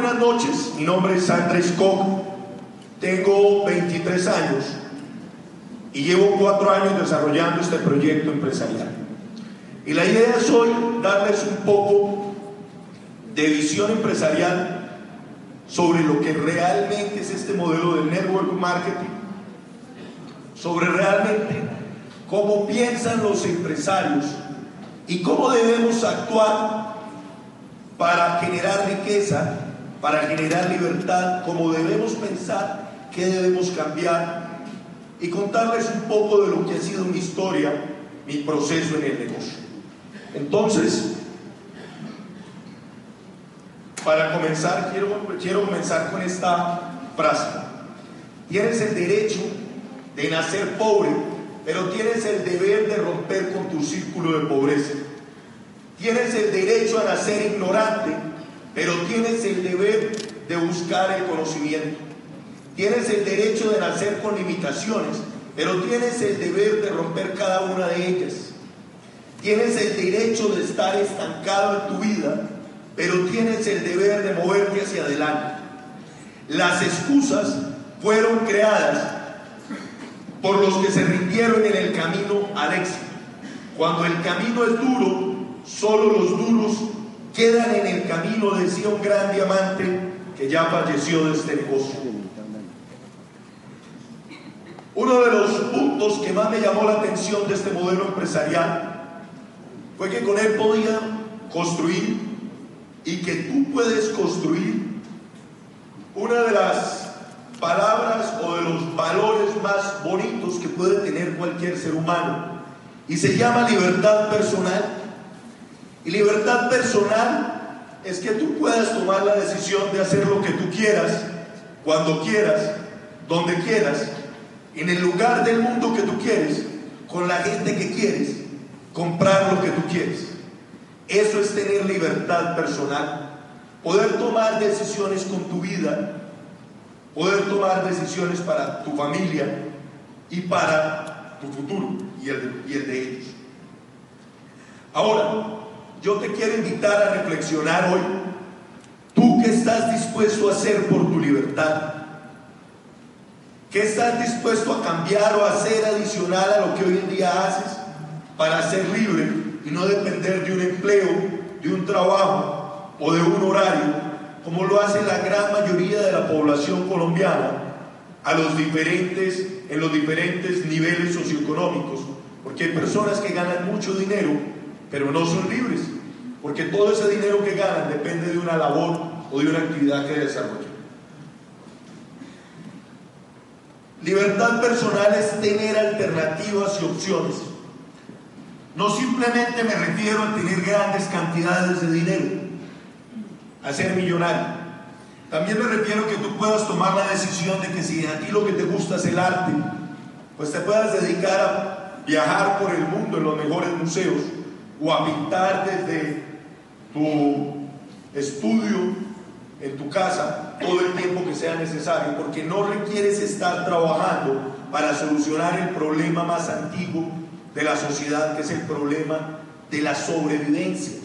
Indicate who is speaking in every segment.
Speaker 1: buenas noches, mi nombre es Andrés Koch, tengo 23 años y llevo cuatro años desarrollando este proyecto empresarial. Y la idea es hoy darles un poco de visión empresarial sobre lo que realmente es este modelo del network marketing, sobre realmente cómo piensan los empresarios y cómo debemos actuar para generar riqueza, para generar libertad, cómo debemos pensar, qué debemos cambiar y contarles un poco de lo que ha sido mi historia, mi proceso en el negocio. Entonces, para comenzar, quiero, quiero comenzar con esta frase. Tienes el derecho de nacer pobre, pero tienes el deber de romper con tu círculo de pobreza. Tienes el derecho a nacer ignorante, pero tienes el deber de buscar el conocimiento. Tienes el derecho de nacer con limitaciones, pero tienes el deber de romper cada una de ellas. Tienes el derecho de estar estancado en tu vida, pero tienes el deber de moverte hacia adelante. Las excusas fueron creadas por los que se rindieron en el camino al éxito. Cuando el camino es duro, solo los duros quedan en el camino, decía un gran diamante que ya falleció de este negocio. Uno de los puntos que más me llamó la atención de este modelo empresarial fue que con él podía construir y que tú puedes construir una de las palabras o de los valores más bonitos que puede tener cualquier ser humano y se llama libertad personal. Y libertad personal es que tú puedas tomar la decisión de hacer lo que tú quieras, cuando quieras, donde quieras, en el lugar del mundo que tú quieres, con la gente que quieres, comprar lo que tú quieres. Eso es tener libertad personal. Poder tomar decisiones con tu vida, poder tomar decisiones para tu familia y para tu futuro y el y el de ellos. Ahora, yo te quiero invitar a reflexionar hoy. ¿Tú qué estás dispuesto a hacer por tu libertad? ¿Qué estás dispuesto a cambiar o a hacer adicional a lo que hoy en día haces para ser libre y no depender de un empleo, de un trabajo o de un horario, como lo hace la gran mayoría de la población colombiana a los diferentes, en los diferentes niveles socioeconómicos? Porque hay personas que ganan mucho dinero, pero no son libres, porque todo ese dinero que ganan depende de una labor o de una actividad que desarrollan. Libertad personal es tener alternativas y opciones. No simplemente me refiero a tener grandes cantidades de dinero, a ser millonario. También me refiero a que tú puedas tomar la decisión de que si a ti lo que te gusta es el arte, pues te puedas dedicar a viajar por el mundo en los mejores museos o a pintar desde tu estudio en tu casa todo el tiempo que sea necesario, porque no requieres estar trabajando para solucionar el problema más antiguo de la sociedad, que es el problema de la sobrevivencia.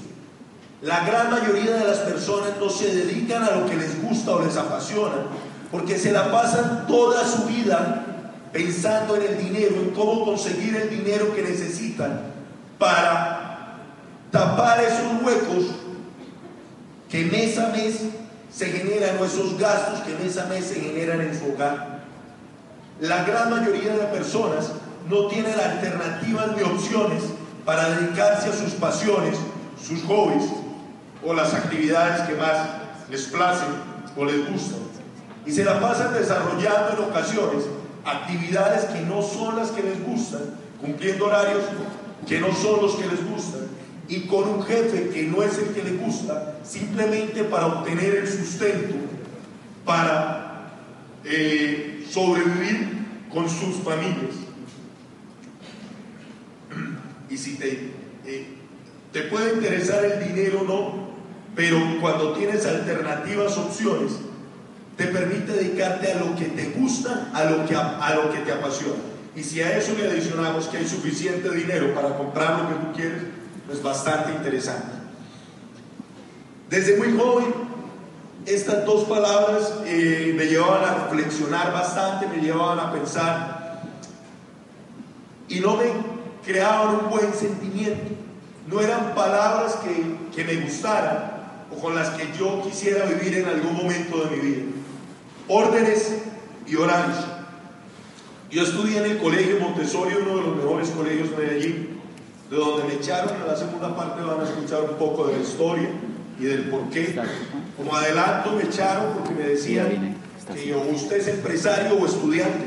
Speaker 1: La gran mayoría de las personas no se dedican a lo que les gusta o les apasiona, porque se la pasan toda su vida pensando en el dinero, en cómo conseguir el dinero que necesitan para tapar esos huecos que mes a mes se generan o esos gastos que mes a mes se generan en su hogar. La gran mayoría de personas no tienen alternativas ni opciones para dedicarse a sus pasiones, sus hobbies o las actividades que más les placen o les gustan. Y se la pasan desarrollando en ocasiones actividades que no son las que les gustan, cumpliendo horarios que no son los que les gustan, y con un jefe que no es el que le gusta, simplemente para obtener el sustento, para eh, sobrevivir con sus familias. Y si te, eh, te puede interesar el dinero o no, pero cuando tienes alternativas, opciones, te permite dedicarte a lo que te gusta, a lo que, a lo que te apasiona. Y si a eso le adicionamos que hay suficiente dinero para comprar lo que tú quieres, es bastante interesante. Desde muy joven estas dos palabras eh, me llevaban a reflexionar bastante, me llevaban a pensar y no me creaban un buen sentimiento. No eran palabras que, que me gustaran o con las que yo quisiera vivir en algún momento de mi vida. Órdenes y horarios. Yo estudié en el colegio Montessori, uno de los mejores colegios de Medellín, de donde me echaron. En la segunda parte van a escuchar un poco de la historia y del por qué. Como adelanto me echaron porque me decían que usted es empresario o estudiante.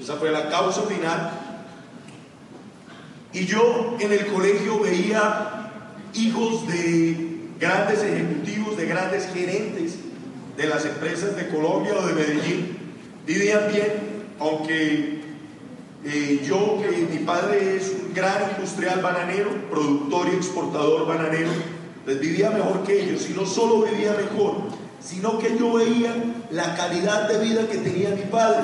Speaker 1: Esa fue la causa final. Y yo en el colegio veía hijos de grandes ejecutivos, de grandes gerentes de las empresas de Colombia o de Medellín. Vivían bien, aunque eh, yo, que mi padre es gran industrial bananero, productor y exportador bananero, les vivía mejor que ellos. Y no solo vivía mejor, sino que yo veía la calidad de vida que tenía mi padre.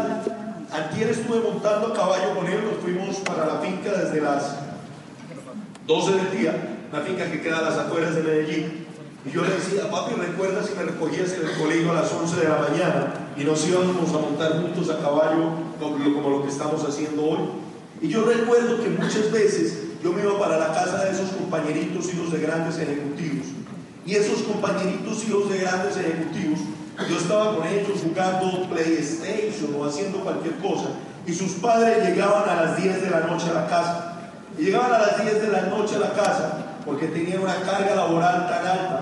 Speaker 1: Antier estuve montando a caballo con él, nos fuimos para la finca desde las 12 del día, una finca que queda a las afueras de Medellín. Y yo le decía, papi, ¿recuerdas si me recogías en el colegio a las 11 de la mañana y nos íbamos a montar juntos a caballo como lo que estamos haciendo hoy? Y yo recuerdo que muchas veces yo me iba para la casa de esos compañeritos hijos de grandes ejecutivos. Y esos compañeritos hijos de grandes ejecutivos, yo estaba con ellos jugando PlayStation o haciendo cualquier cosa. Y sus padres llegaban a las 10 de la noche a la casa. Y llegaban a las 10 de la noche a la casa porque tenían una carga laboral tan alta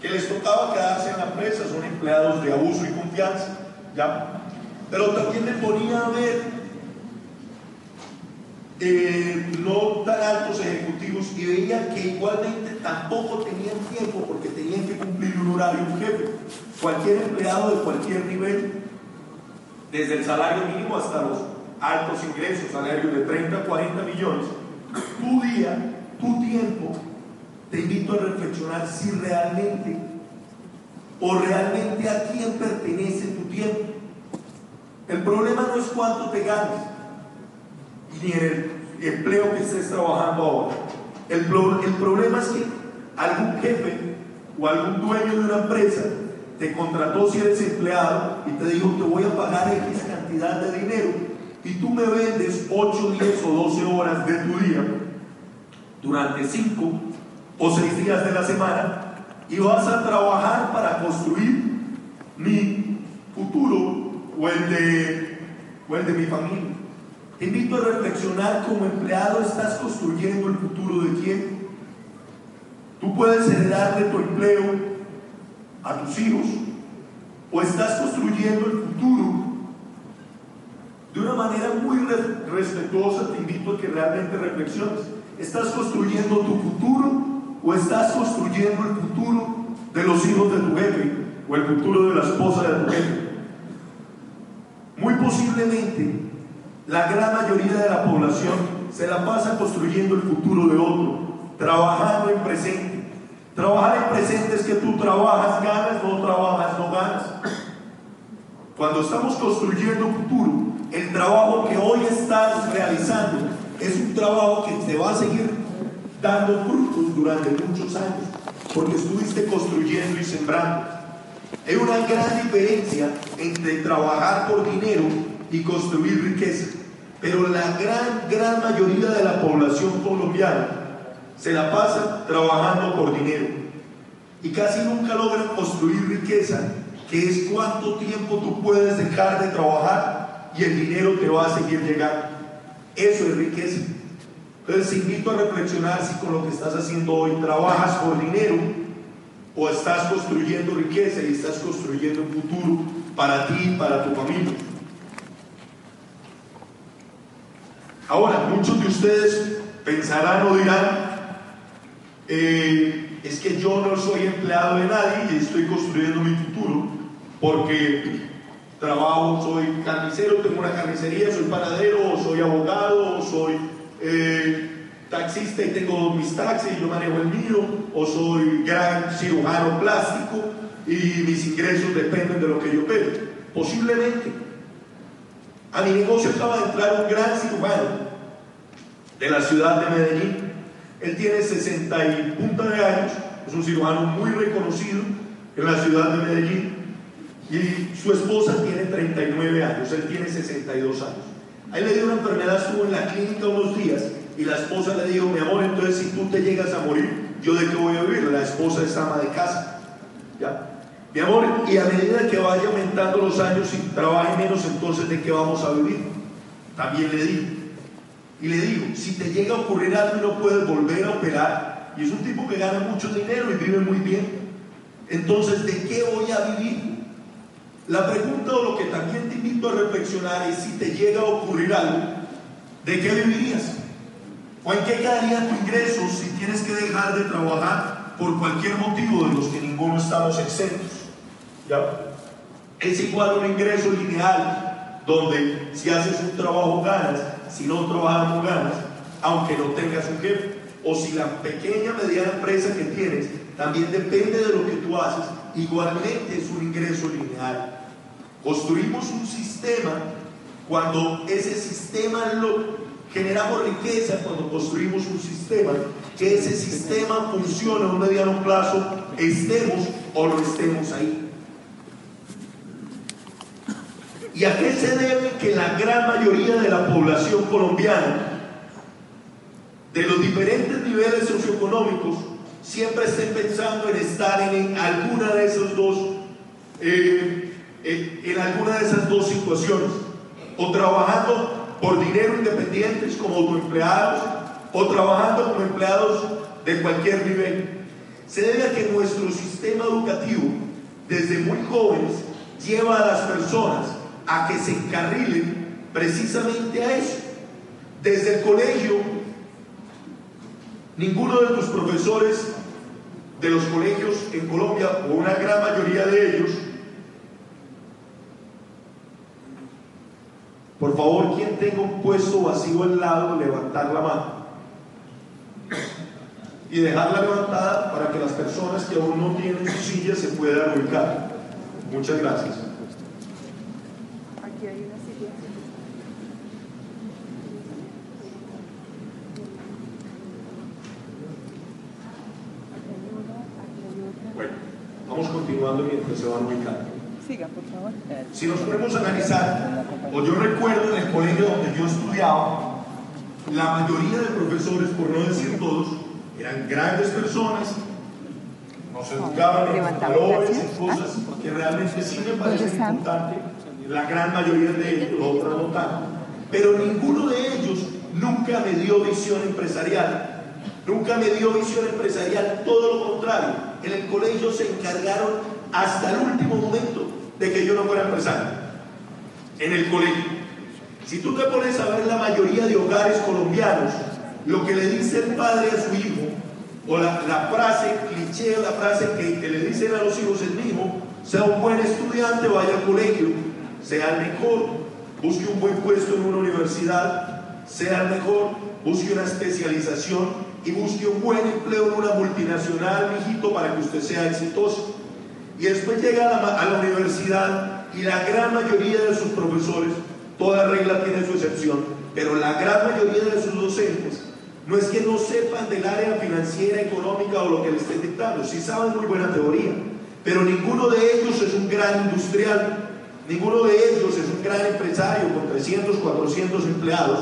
Speaker 1: que les tocaba quedarse en la empresa, son empleados de abuso y confianza, ¿ya? Pero también me ponía a ver eh, no tan altos ejecutivos y veía que igualmente tampoco tenían tiempo porque tenían que cumplir un horario un jefe. Cualquier empleado de cualquier nivel, desde el salario mínimo hasta los altos ingresos, salarios de 30, 40 millones, tu día, tu tiempo te invito a reflexionar si realmente o realmente a quién pertenece tu tiempo. El problema no es cuánto te ganas, ni en el empleo que estés trabajando ahora. El, el problema es que algún jefe o algún dueño de una empresa te contrató si eres empleado y te dijo te voy a pagar X cantidad de dinero y tú me vendes 8, 10 o 12 horas de tu día durante 5 o seis días de la semana y vas a trabajar para construir mi futuro o el de, o el de mi familia. Te invito a reflexionar como empleado estás construyendo el futuro de quién. Tú puedes heredarle tu empleo a tus hijos o estás construyendo el futuro de una manera muy respetuosa. Te invito a que realmente reflexiones. ¿Estás construyendo tu futuro o estás construyendo el futuro de los hijos de tu jefe o el futuro de la esposa de tu jefe. Muy posiblemente la gran mayoría de la población se la pasa construyendo el futuro de otro, trabajando en presente. Trabajar en presente es que tú trabajas, ganas, no trabajas, no ganas. Cuando estamos construyendo futuro, el trabajo que hoy estás realizando es un trabajo que te va a seguir dando frutos durante muchos años, porque estuviste construyendo y sembrando. Hay una gran diferencia entre trabajar por dinero y construir riqueza, pero la gran, gran mayoría de la población colombiana se la pasa trabajando por dinero y casi nunca logran construir riqueza, que es cuánto tiempo tú puedes dejar de trabajar y el dinero te va a seguir llegando. Eso es riqueza. Entonces invito a reflexionar si con lo que estás haciendo hoy trabajas por dinero o estás construyendo riqueza y estás construyendo un futuro para ti y para tu familia. Ahora, muchos de ustedes pensarán o dirán, eh, es que yo no soy empleado de nadie y estoy construyendo mi futuro porque trabajo, soy carnicero, tengo una carnicería, soy panadero, soy abogado, soy eh, taxista y tengo mis taxis, yo manejo el mío, o soy gran cirujano plástico y mis ingresos dependen de lo que yo veo. Posiblemente. A mi negocio acaba de entrar un gran cirujano de la ciudad de Medellín. Él tiene 60 y punta de años, es un cirujano muy reconocido, en la ciudad de Medellín y su esposa tiene 39 años, él tiene 62 años. Ahí le dio una enfermedad, estuvo en la clínica unos días y la esposa le dijo, mi amor, entonces si tú te llegas a morir, ¿yo de qué voy a vivir? La esposa es ama de casa. ¿Ya? Mi amor, y a medida que vaya aumentando los años y trabaje menos, entonces ¿de qué vamos a vivir? También le digo. Y le digo, si te llega a ocurrir algo y no puedes volver a operar, y es un tipo que gana mucho dinero y vive muy bien, entonces ¿de qué voy a vivir? La pregunta o lo que también te invito a reflexionar es si te llega a ocurrir algo, ¿de qué vivirías? ¿O en qué quedaría tu ingreso si tienes que dejar de trabajar por cualquier motivo de los que ninguno estamos exentos? Es igual un ingreso lineal, donde si haces un trabajo ganas, si no trabajas no ganas, aunque no tengas un jefe. O si la pequeña mediana empresa que tienes también depende de lo que tú haces, igualmente es un ingreso lineal. Construimos un sistema cuando ese sistema lo generamos riqueza cuando construimos un sistema, que ese sistema funcione a un mediano plazo, estemos o no estemos ahí. ¿Y a qué se debe que la gran mayoría de la población colombiana, de los diferentes niveles socioeconómicos, siempre estén pensando en estar en, alguna de esos dos, eh, en alguna de esas dos situaciones? O trabajando por dinero independientes como autoempleados o trabajando como empleados de cualquier nivel. Se debe a que nuestro sistema educativo, desde muy jóvenes, lleva a las personas a que se encarrilen precisamente a eso. Desde el colegio, ninguno de tus profesores de los colegios en Colombia, o una gran mayoría de ellos, por favor, quien tenga un puesto vacío al lado, levantar la mano y dejarla levantada para que las personas que aún no tienen su silla se puedan ubicar. Muchas gracias. Siga, por favor. Si nos podemos analizar, o yo recuerdo en el colegio donde yo estudiaba, la mayoría de profesores, por no decir todos, eran grandes personas, nos educaban en valores y cosas que realmente sí me parecen importantes, la gran mayoría de ellos, otras no tanto, pero ninguno de ellos nunca me dio visión empresarial. Nunca me dio visión empresarial, todo lo contrario. En el colegio se encargaron hasta el último momento de que yo no fuera empresario en el colegio. Si tú te pones a ver la mayoría de hogares colombianos, lo que le dice el padre a su hijo, o la, frase cliché, la frase que, le dicen a los hijos es, mi hijo, sea un buen estudiante, vaya al colegio, sea el mejor, busque un buen puesto en una universidad, sea el mejor, busque una especialización y busque un buen empleo en una multinacional, mijito, para que usted sea exitoso. Y después llega a la, universidad y la gran mayoría de sus profesores, toda regla tiene su excepción, pero la gran mayoría de sus docentes no es que no sepan del área financiera, económica o lo que les estén dictando, sí saben muy buena teoría, pero ninguno de ellos es un gran industrial, ninguno de ellos es un gran empresario con 300, 400 empleados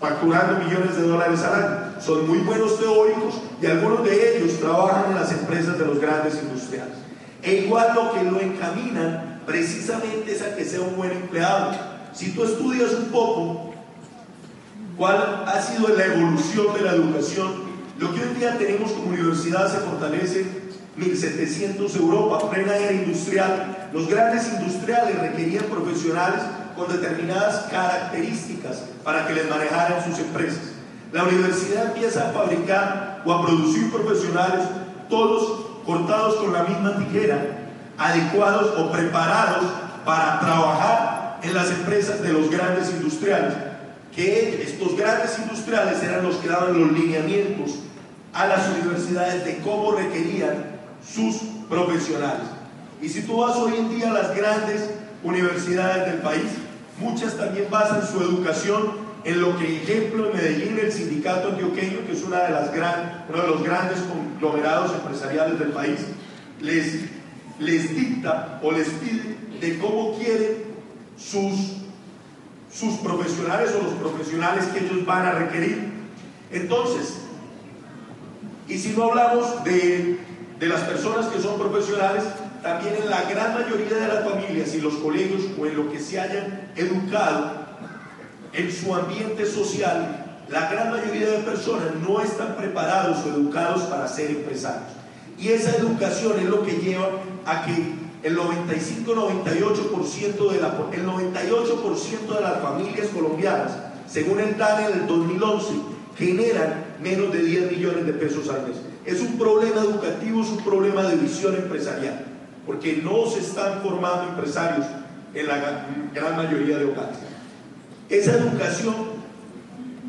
Speaker 1: facturando millones de dólares al año. Son muy buenos teóricos y algunos de ellos trabajan en las empresas de los grandes industriales. E igual lo que lo encaminan precisamente es a que sea un buen empleado. Si tú estudias un poco cuál ha sido la evolución de la educación, lo que hoy día tenemos como universidad se fortalece 1700 Europa, plena era industrial. Los grandes industriales requerían profesionales con determinadas características para que les manejaran sus empresas. La universidad empieza a fabricar o a producir profesionales, todos cortados con la misma tijera, adecuados o preparados para trabajar en las empresas de los grandes industriales, que estos grandes industriales eran los que daban los lineamientos a las universidades de cómo requerían sus profesionales. Y si tú vas hoy en día a las grandes universidades del país, muchas también basan su educación en lo que, ejemplo, en Medellín, el sindicato antioqueño, que es una de las gran, uno de los grandes conglomerados empresariales del país, les les dicta o les pide de cómo quieren sus, sus profesionales o los profesionales que ellos van a requerir. Entonces, y si no hablamos de, de las personas que son profesionales, también en la gran mayoría de las familias y los colegios o en lo que se hayan educado en su ambiente social, la gran mayoría de personas no están preparados o educados para ser empresarios. Y esa educación es lo que lleva a que el 95-98% de, la, el 98% de las familias colombianas, según el DANE del 2011, generan menos de 10 millones de pesos al mes. Es un problema educativo, es un problema de visión empresarial, porque no se están formando empresarios en la gran mayoría de hogares. Esa educación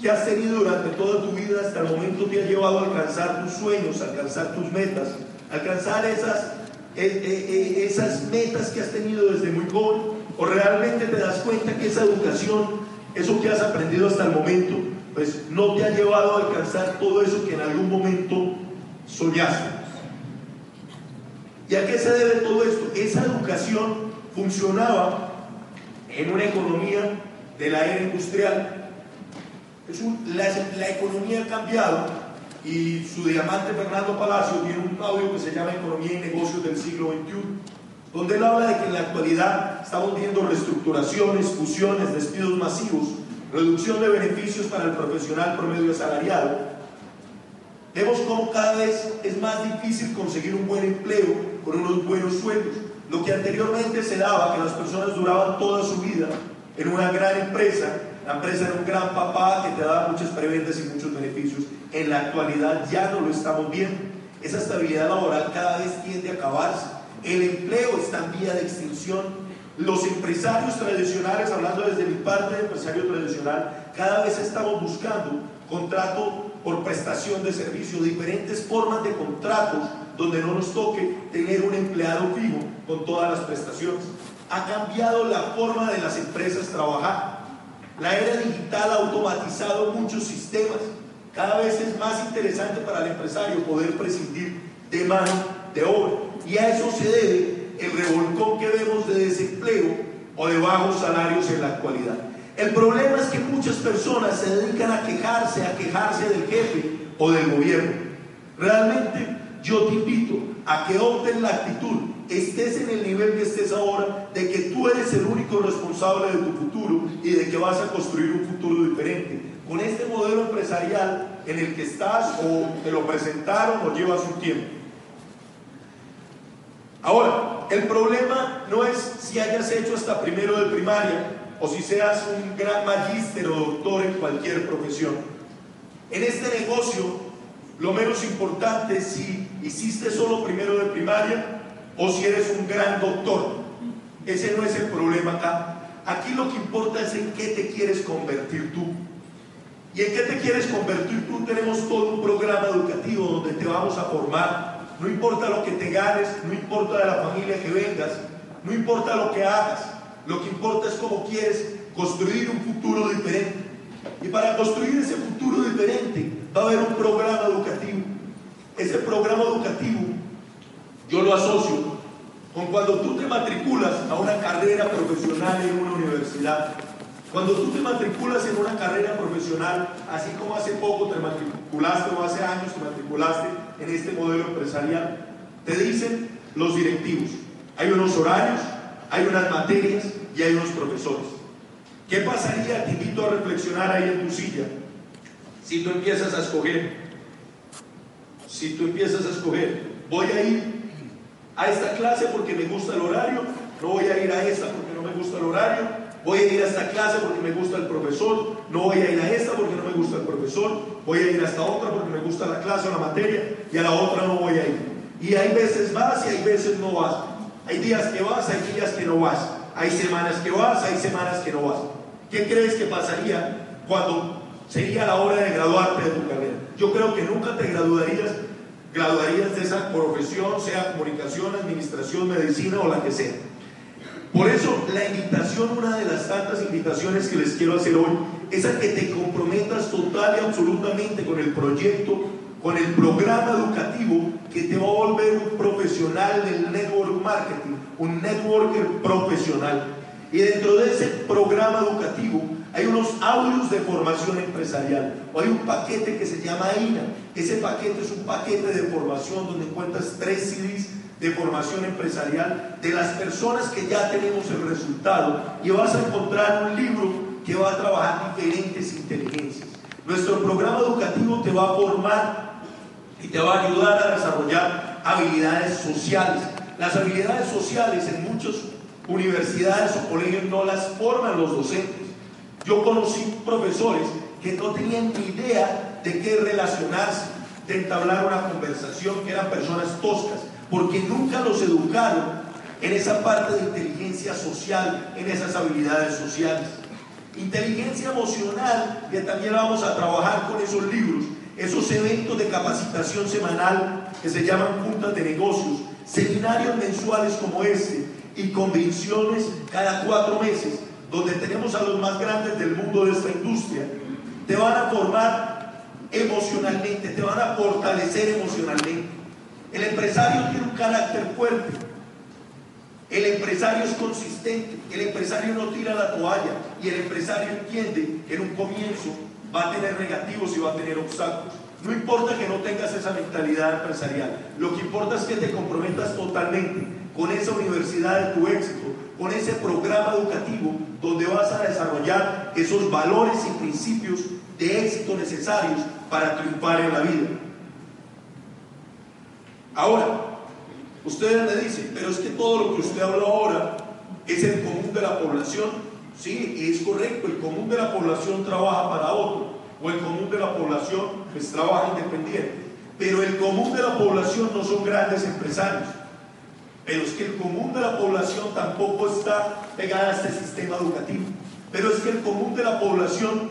Speaker 1: que has tenido durante toda tu vida hasta el momento te ha llevado a alcanzar tus sueños, a alcanzar tus metas, alcanzar esas, eh, eh, eh, esas metas que has tenido desde muy joven, o realmente te das cuenta que esa educación, eso que has aprendido hasta el momento, pues no te ha llevado a alcanzar todo eso que en algún momento soñaste. ¿Y a qué se debe todo esto? Esa educación funcionaba en una economía de la era industrial. Es la, economía ha cambiado y su diamante Fernando Palacio tiene un audio que se llama Economía y Negocios del siglo XXI, donde él habla de que en la actualidad estamos viendo reestructuraciones, fusiones, despidos masivos, reducción de beneficios para el profesional promedio asalariado. Vemos cómo cada vez es más difícil conseguir un buen empleo con unos buenos sueldos. Lo que anteriormente se daba, que las personas duraban toda su vida en una gran empresa, la empresa era un gran papá que te daba muchas preventas y muchos beneficios. En la actualidad ya no lo estamos viendo. Esa estabilidad laboral cada vez tiende a acabarse. El empleo está en vía de extinción. Los empresarios tradicionales, hablando desde mi parte de empresario tradicional, cada vez estamos buscando contrato por prestación de servicio, diferentes formas de contratos donde no nos toque tener un empleado fijo con todas las prestaciones ha cambiado la forma de las empresas trabajar. La era digital ha automatizado muchos sistemas. Cada vez es más interesante para el empresario poder prescindir de mano de obra. Y a eso se debe el revolcón que vemos de desempleo o de bajos salarios en la actualidad. El problema es que muchas personas se dedican a quejarse, a quejarse del jefe o del gobierno. Realmente yo te invito a que opten la actitud estés en el nivel que estés ahora, de que tú eres el único responsable de tu futuro y de que vas a construir un futuro diferente. Con este modelo empresarial en el que estás o te lo presentaron o llevas un tiempo. Ahora, el problema no es si hayas hecho hasta primero de primaria o si seas un gran magíster o doctor en cualquier profesión. En este negocio, lo menos importante es si hiciste solo primero de primaria o si eres un gran doctor. Ese no es el problema acá. Aquí lo que importa es en qué te quieres convertir tú. ¿Y en qué te quieres convertir tú? Tenemos todo un programa educativo donde te vamos a formar. No importa lo que te ganes, no importa de la familia que vengas, no importa lo que hagas. Lo que importa es cómo quieres construir un futuro diferente. Y para construir ese futuro diferente va a haber un programa educativo. Ese programa educativo yo lo asocio con cuando tú te matriculas a una carrera profesional en una universidad. Cuando tú te matriculas en una carrera profesional, así como hace poco te matriculaste o hace años te matriculaste en este modelo empresarial, te dicen los directivos. Hay unos horarios, hay unas materias y hay unos profesores. ¿Qué pasaría? Te invito a reflexionar ahí en tu silla. Si tú empiezas a escoger, si tú empiezas a escoger, voy a ir a esta clase porque me gusta el horario, no voy a ir a esta porque no me gusta el horario, voy a ir a esta clase porque me gusta el profesor, no voy a ir a esta porque no me gusta el profesor, voy a ir a esta otra porque me gusta la clase o la materia y a la otra no voy a ir. Y hay veces vas y hay veces no vas. Hay días que vas, hay días que no vas. Hay semanas que vas, hay semanas que no vas. ¿Qué crees que pasaría cuando sería la hora de graduarte de tu carrera? Yo creo que nunca te graduarías graduarías de esa profesión, sea comunicación, administración, medicina o la que sea. Por eso la invitación, una de las tantas invitaciones que les quiero hacer hoy, es a que te comprometas total y absolutamente con el proyecto, con el programa educativo que te va a volver un profesional del network marketing, un networker profesional. Y dentro de ese programa educativo hay unos audios de formación empresarial o hay un paquete que se llama INA. Ese paquete es un paquete de formación donde encuentras tres CDs de formación empresarial de las personas que ya tenemos el resultado y vas a encontrar un libro que va a trabajar diferentes inteligencias. Nuestro programa educativo te va a formar y te va a ayudar a desarrollar habilidades sociales. Las habilidades sociales en muchas universidades o colegios no las forman los docentes yo conocí profesores que no tenían ni idea de qué relacionarse, de entablar una conversación, que eran personas toscas, porque nunca los educaron en esa parte de inteligencia social, en esas habilidades sociales. Inteligencia emocional, que también vamos a trabajar con esos libros, esos eventos de capacitación semanal que se llaman juntas de negocios, seminarios mensuales como este y convenciones cada cuatro meses donde tenemos a los más grandes del mundo de esta industria, te van a formar emocionalmente, te van a fortalecer emocionalmente. El empresario tiene un carácter fuerte, el empresario es consistente, el empresario no tira la toalla y el empresario entiende que en un comienzo va a tener negativos y va a tener obstáculos. No importa que no tengas esa mentalidad empresarial, lo que importa es que te comprometas totalmente con esa universidad de tu éxito, con ese programa educativo donde vas a desarrollar esos valores y principios de éxito necesarios para triunfar en la vida. Ahora, ustedes me dicen, pero es que todo lo que usted habló ahora es el común de la población. Sí, es correcto, el común de la población trabaja para otro, o el común de la población pues trabaja independiente. Pero el común de la población no son grandes empresarios pero es que el común de la población tampoco está pegada a este sistema educativo. Pero es que el común de la población,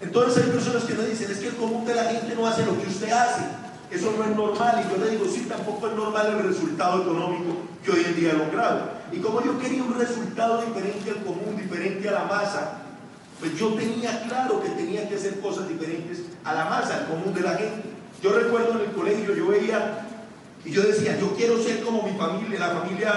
Speaker 1: entonces hay personas que me dicen, es que el común de la gente no hace lo que usted hace. Eso no es normal. Y yo le digo, sí, tampoco es normal el resultado económico que hoy en día he logrado. Y como yo quería un resultado diferente al común, diferente a la masa, pues yo tenía claro que tenía que hacer cosas diferentes a la masa, al común de la gente. Yo recuerdo en el colegio, yo veía y yo decía, yo quiero ser como mi familia, la familia,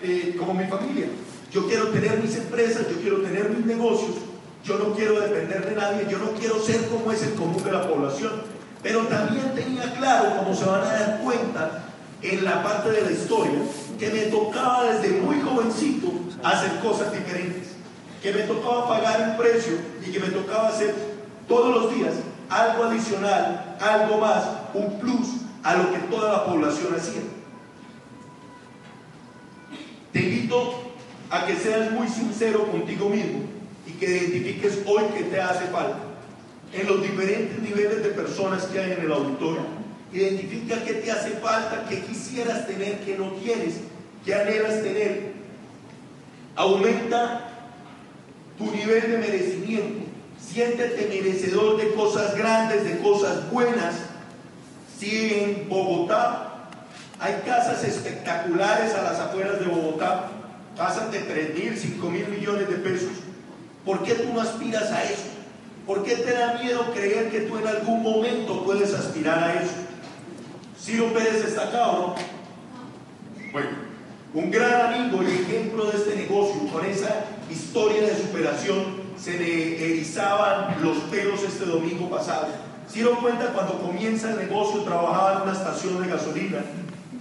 Speaker 1: eh, como mi familia. Yo quiero tener mis empresas, yo quiero tener mis negocios, yo no quiero depender de nadie, yo no quiero ser como es el común de la población. Pero también tenía claro, como se van a dar cuenta en la parte de la historia, que me tocaba desde muy jovencito hacer cosas diferentes, que me tocaba pagar un precio y que me tocaba hacer todos los días algo adicional, algo más, un plus a lo que toda la población hacía. Te invito a que seas muy sincero contigo mismo y que identifiques hoy qué te hace falta. En los diferentes niveles de personas que hay en el auditorio, identifica qué te hace falta, qué quisieras tener, qué no quieres, qué anhelas tener. Aumenta tu nivel de merecimiento. Siéntete merecedor de cosas grandes, de cosas buenas si en Bogotá hay casas espectaculares a las afueras de Bogotá, casas de 3 mil, 5 mil millones de pesos, ¿por qué tú no aspiras a eso? ¿Por qué te da miedo creer que tú en algún momento puedes aspirar a eso? Ciro Pérez está acá no? Bueno, un gran amigo y ejemplo de este negocio, con esa historia de superación, se le erizaban los pelos este domingo pasado se dieron cuenta cuando comienza el negocio, trabajaba en una estación de gasolina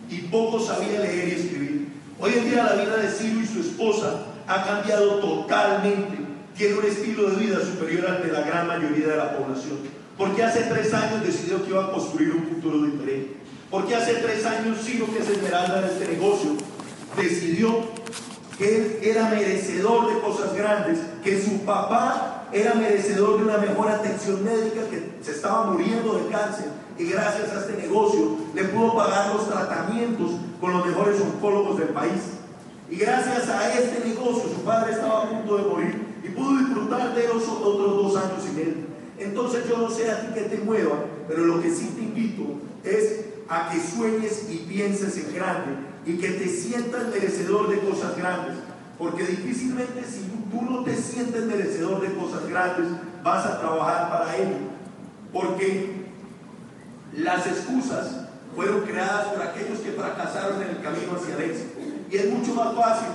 Speaker 1: y poco sabía leer y escribir. Hoy en día la vida de Ciro y su esposa ha cambiado totalmente. Tiene un estilo de vida superior al de la gran mayoría de la población. Porque hace tres años decidió que iba a construir un futuro diferente. Porque hace tres años Ciro, que es esmeralda de este negocio, decidió que él era merecedor de cosas grandes, que su papá era merecedor de una mejor atención médica que se estaba muriendo de cáncer y gracias a este negocio le pudo pagar los tratamientos con los mejores oncólogos del país. Y gracias a este negocio su padre estaba a punto de morir y pudo disfrutar de los otros dos años y medio. Entonces yo no sé a ti que te mueva, pero lo que sí te invito es a que sueñes y pienses en grande y que te sientas merecedor de cosas grandes. Porque difícilmente si tú no te sientes merecedor de cosas grandes, vas a trabajar para ello. Porque Las excusas fueron creadas por aquellos que fracasaron en el camino hacia el éxito. Y es mucho más fácil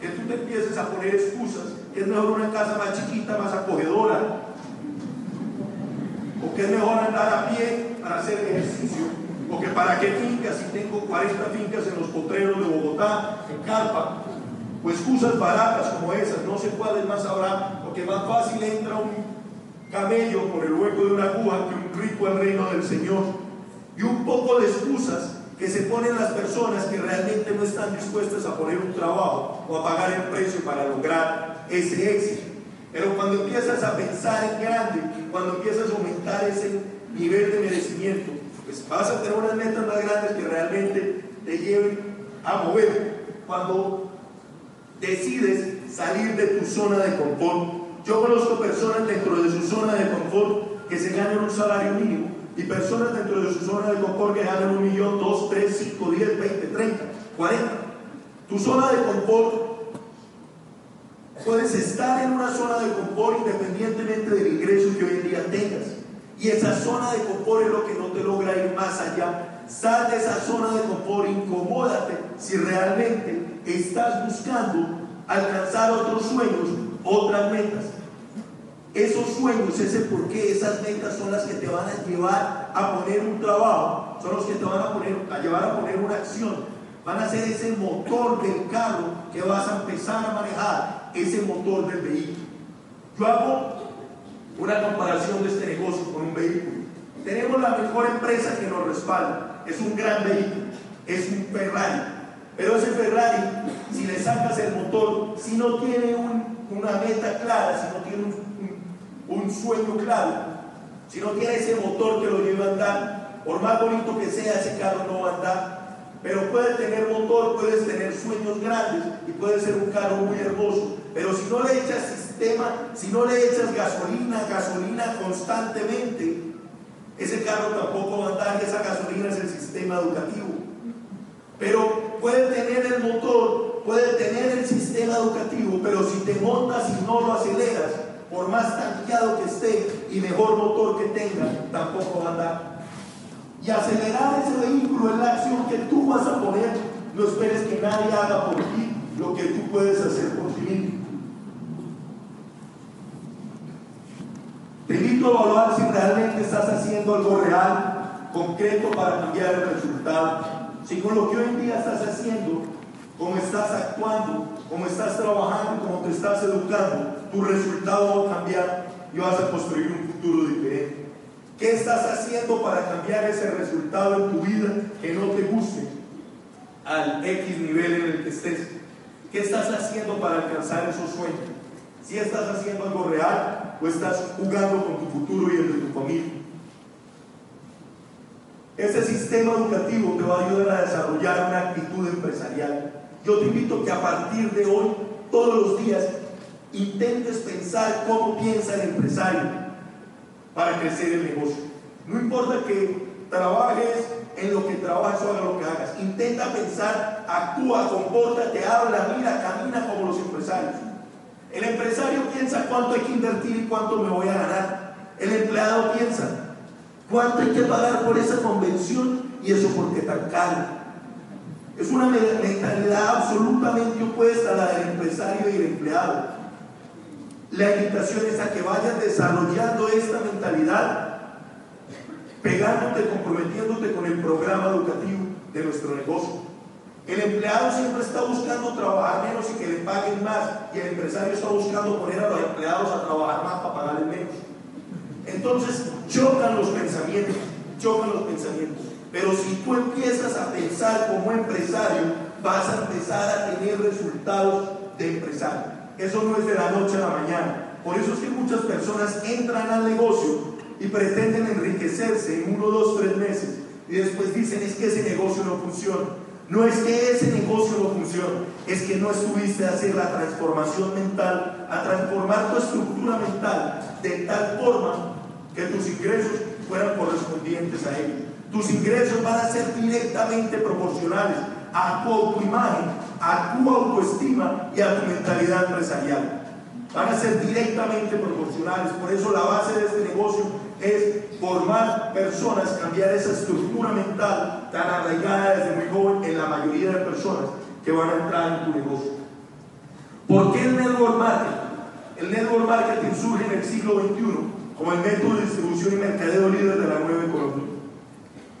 Speaker 1: que tú te empieces a poner excusas, que es mejor una casa más chiquita, más acogedora, o que es mejor andar a pie para hacer ejercicio, o que para qué fincas si tengo 40 fincas en los potreros de Bogotá, en Carpa, o excusas baratas como esas, no sé cuáles más habrá, porque más fácil entra un camello por el hueco de una aguja que un rico al reino del Señor, y un poco de excusas que se ponen las personas que realmente no están dispuestas a poner un trabajo o a pagar el precio para lograr ese éxito. Pero cuando empiezas a pensar en grande, cuando empiezas a aumentar ese nivel de merecimiento, pues vas a tener unas metas más grandes que realmente te lleven a mover. Cuando decides salir de tu zona de confort. Yo conozco personas dentro de su zona de confort que se ganan un salario mínimo y personas dentro de su zona de confort que ganan un millón, dos, tres, cinco, diez, veinte, treinta, cuarenta. Tu zona de confort, puedes estar en una zona de confort independientemente del ingreso que hoy en día tengas. Y esa zona de confort es lo que no te logra ir más allá. Sal de esa zona de confort, incomódate si realmente estás buscando alcanzar otros sueños, otras metas. Esos sueños, ese por qué, esas metas son las que te van a llevar a poner un trabajo, son los que te van a, a llevar a poner una acción. Van a ser ese motor del carro que vas a empezar a manejar, ese motor del vehículo. Yo hago una comparación de este negocio con un vehículo. Tenemos la mejor empresa que nos respalda, es un gran vehículo, es un Ferrari. Pero ese Ferrari, si le sacas el motor, si no tiene una meta clara, si no tiene un un sueño claro, si no tiene ese motor que lo lleva a andar, por más bonito que sea, ese carro no va a andar. Pero puede tener motor, puedes tener sueños grandes y puede ser un carro muy hermoso. Pero si no le echas sistema, si no le echas gasolina, gasolina constantemente, ese carro tampoco va a andar y esa gasolina es el sistema educativo. Pero puede tener el motor, puede tener el sistema educativo, pero si te montas y no lo aceleras, por más tanqueado que esté y mejor motor que tenga, tampoco va a andar. Y acelerar ese vehículo es la acción que tú vas a poner. No esperes que nadie haga por ti lo que tú puedes hacer por ti mismo. Te invito a evaluar si realmente estás haciendo algo real, concreto para cambiar el resultado. Si con lo que hoy en día estás haciendo, cómo estás actuando, cómo estás trabajando, cómo te estás educando, tu resultado va a cambiar y vas a construir un futuro diferente. ¿Qué estás haciendo para cambiar ese resultado en tu vida que no te guste al X nivel en el que estés? ¿Qué estás haciendo para alcanzar esos sueños? Si estás haciendo algo real o estás jugando con tu futuro y el de tu familia. Ese sistema educativo te va a ayudar a desarrollar una actitud empresarial. Yo te invito que a partir de hoy, todos los días, intentes pensar cómo piensa el empresario para crecer el negocio. No importa que trabajes en lo que trabajes o hagas lo que hagas. Intenta pensar, actúa, compórtate, habla, mira, camina como los empresarios. El empresario piensa cuánto hay que invertir y cuánto me voy a ganar. El empleado piensa cuánto hay que pagar por esa y eso porque tan caro. Es una mentalidad absolutamente opuesta a la del empresario y el empleado. La invitación es a que vayas desarrollando esta mentalidad, pegándote, comprometiéndote con el programa educativo de nuestro negocio. El empleado siempre está buscando trabajar menos y que le paguen más, y el empresario está buscando poner a los empleados a trabajar más para pagarles menos. Entonces chocan los pensamientos, chocan los pensamientos. Pero si tú empiezas a pensar como empresario, vas a empezar a tener resultados de empresario. Eso no es de la noche a la mañana. Por eso es que muchas personas entran al negocio y pretenden enriquecerse en uno, dos, tres meses. Y después dicen, es que ese negocio no funciona. No es que ese negocio no funcione, es que no estuviste a hacer la transformación mental, a transformar tu estructura mental de tal forma que tus ingresos fueran correspondientes a ellos. Tus ingresos van a ser directamente proporcionales a tu autoimagen, a tu autoestima y a tu mentalidad empresarial. van a ser directamente proporcionales. Por eso la base de este negocio es formar personas, cambiar esa estructura mental tan arraigada desde muy joven en la mayoría de personas que van a entrar en tu negocio. ¿Por qué el network marketing? El network marketing surge en el siglo XXI como el método de distribución y mercadeo líder de la nueva economía.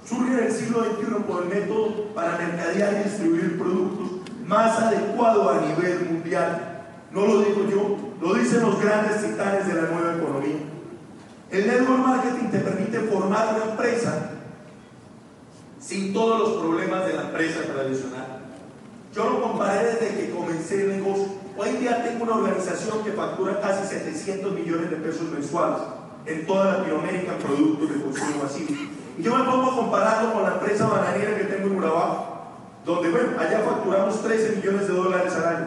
Speaker 1: Surge en el siglo XXI como el método para mercadear y distribuir productos más adecuado a nivel mundial. No lo digo yo, lo dicen los grandes titanes de la nueva economía. El network marketing te permite formar una empresa sin todos los problemas de la empresa tradicional. Yo lo comparé desde que comencé el negocio. Hoy día tengo una organización que factura casi 700 millones de pesos mensuales en toda Latinoamérica productos de consumo masivo. Yo me pongo a compararlo con la empresa bananera que tengo en Urabá, donde, bueno, allá facturamos 13 millones de dólares al año.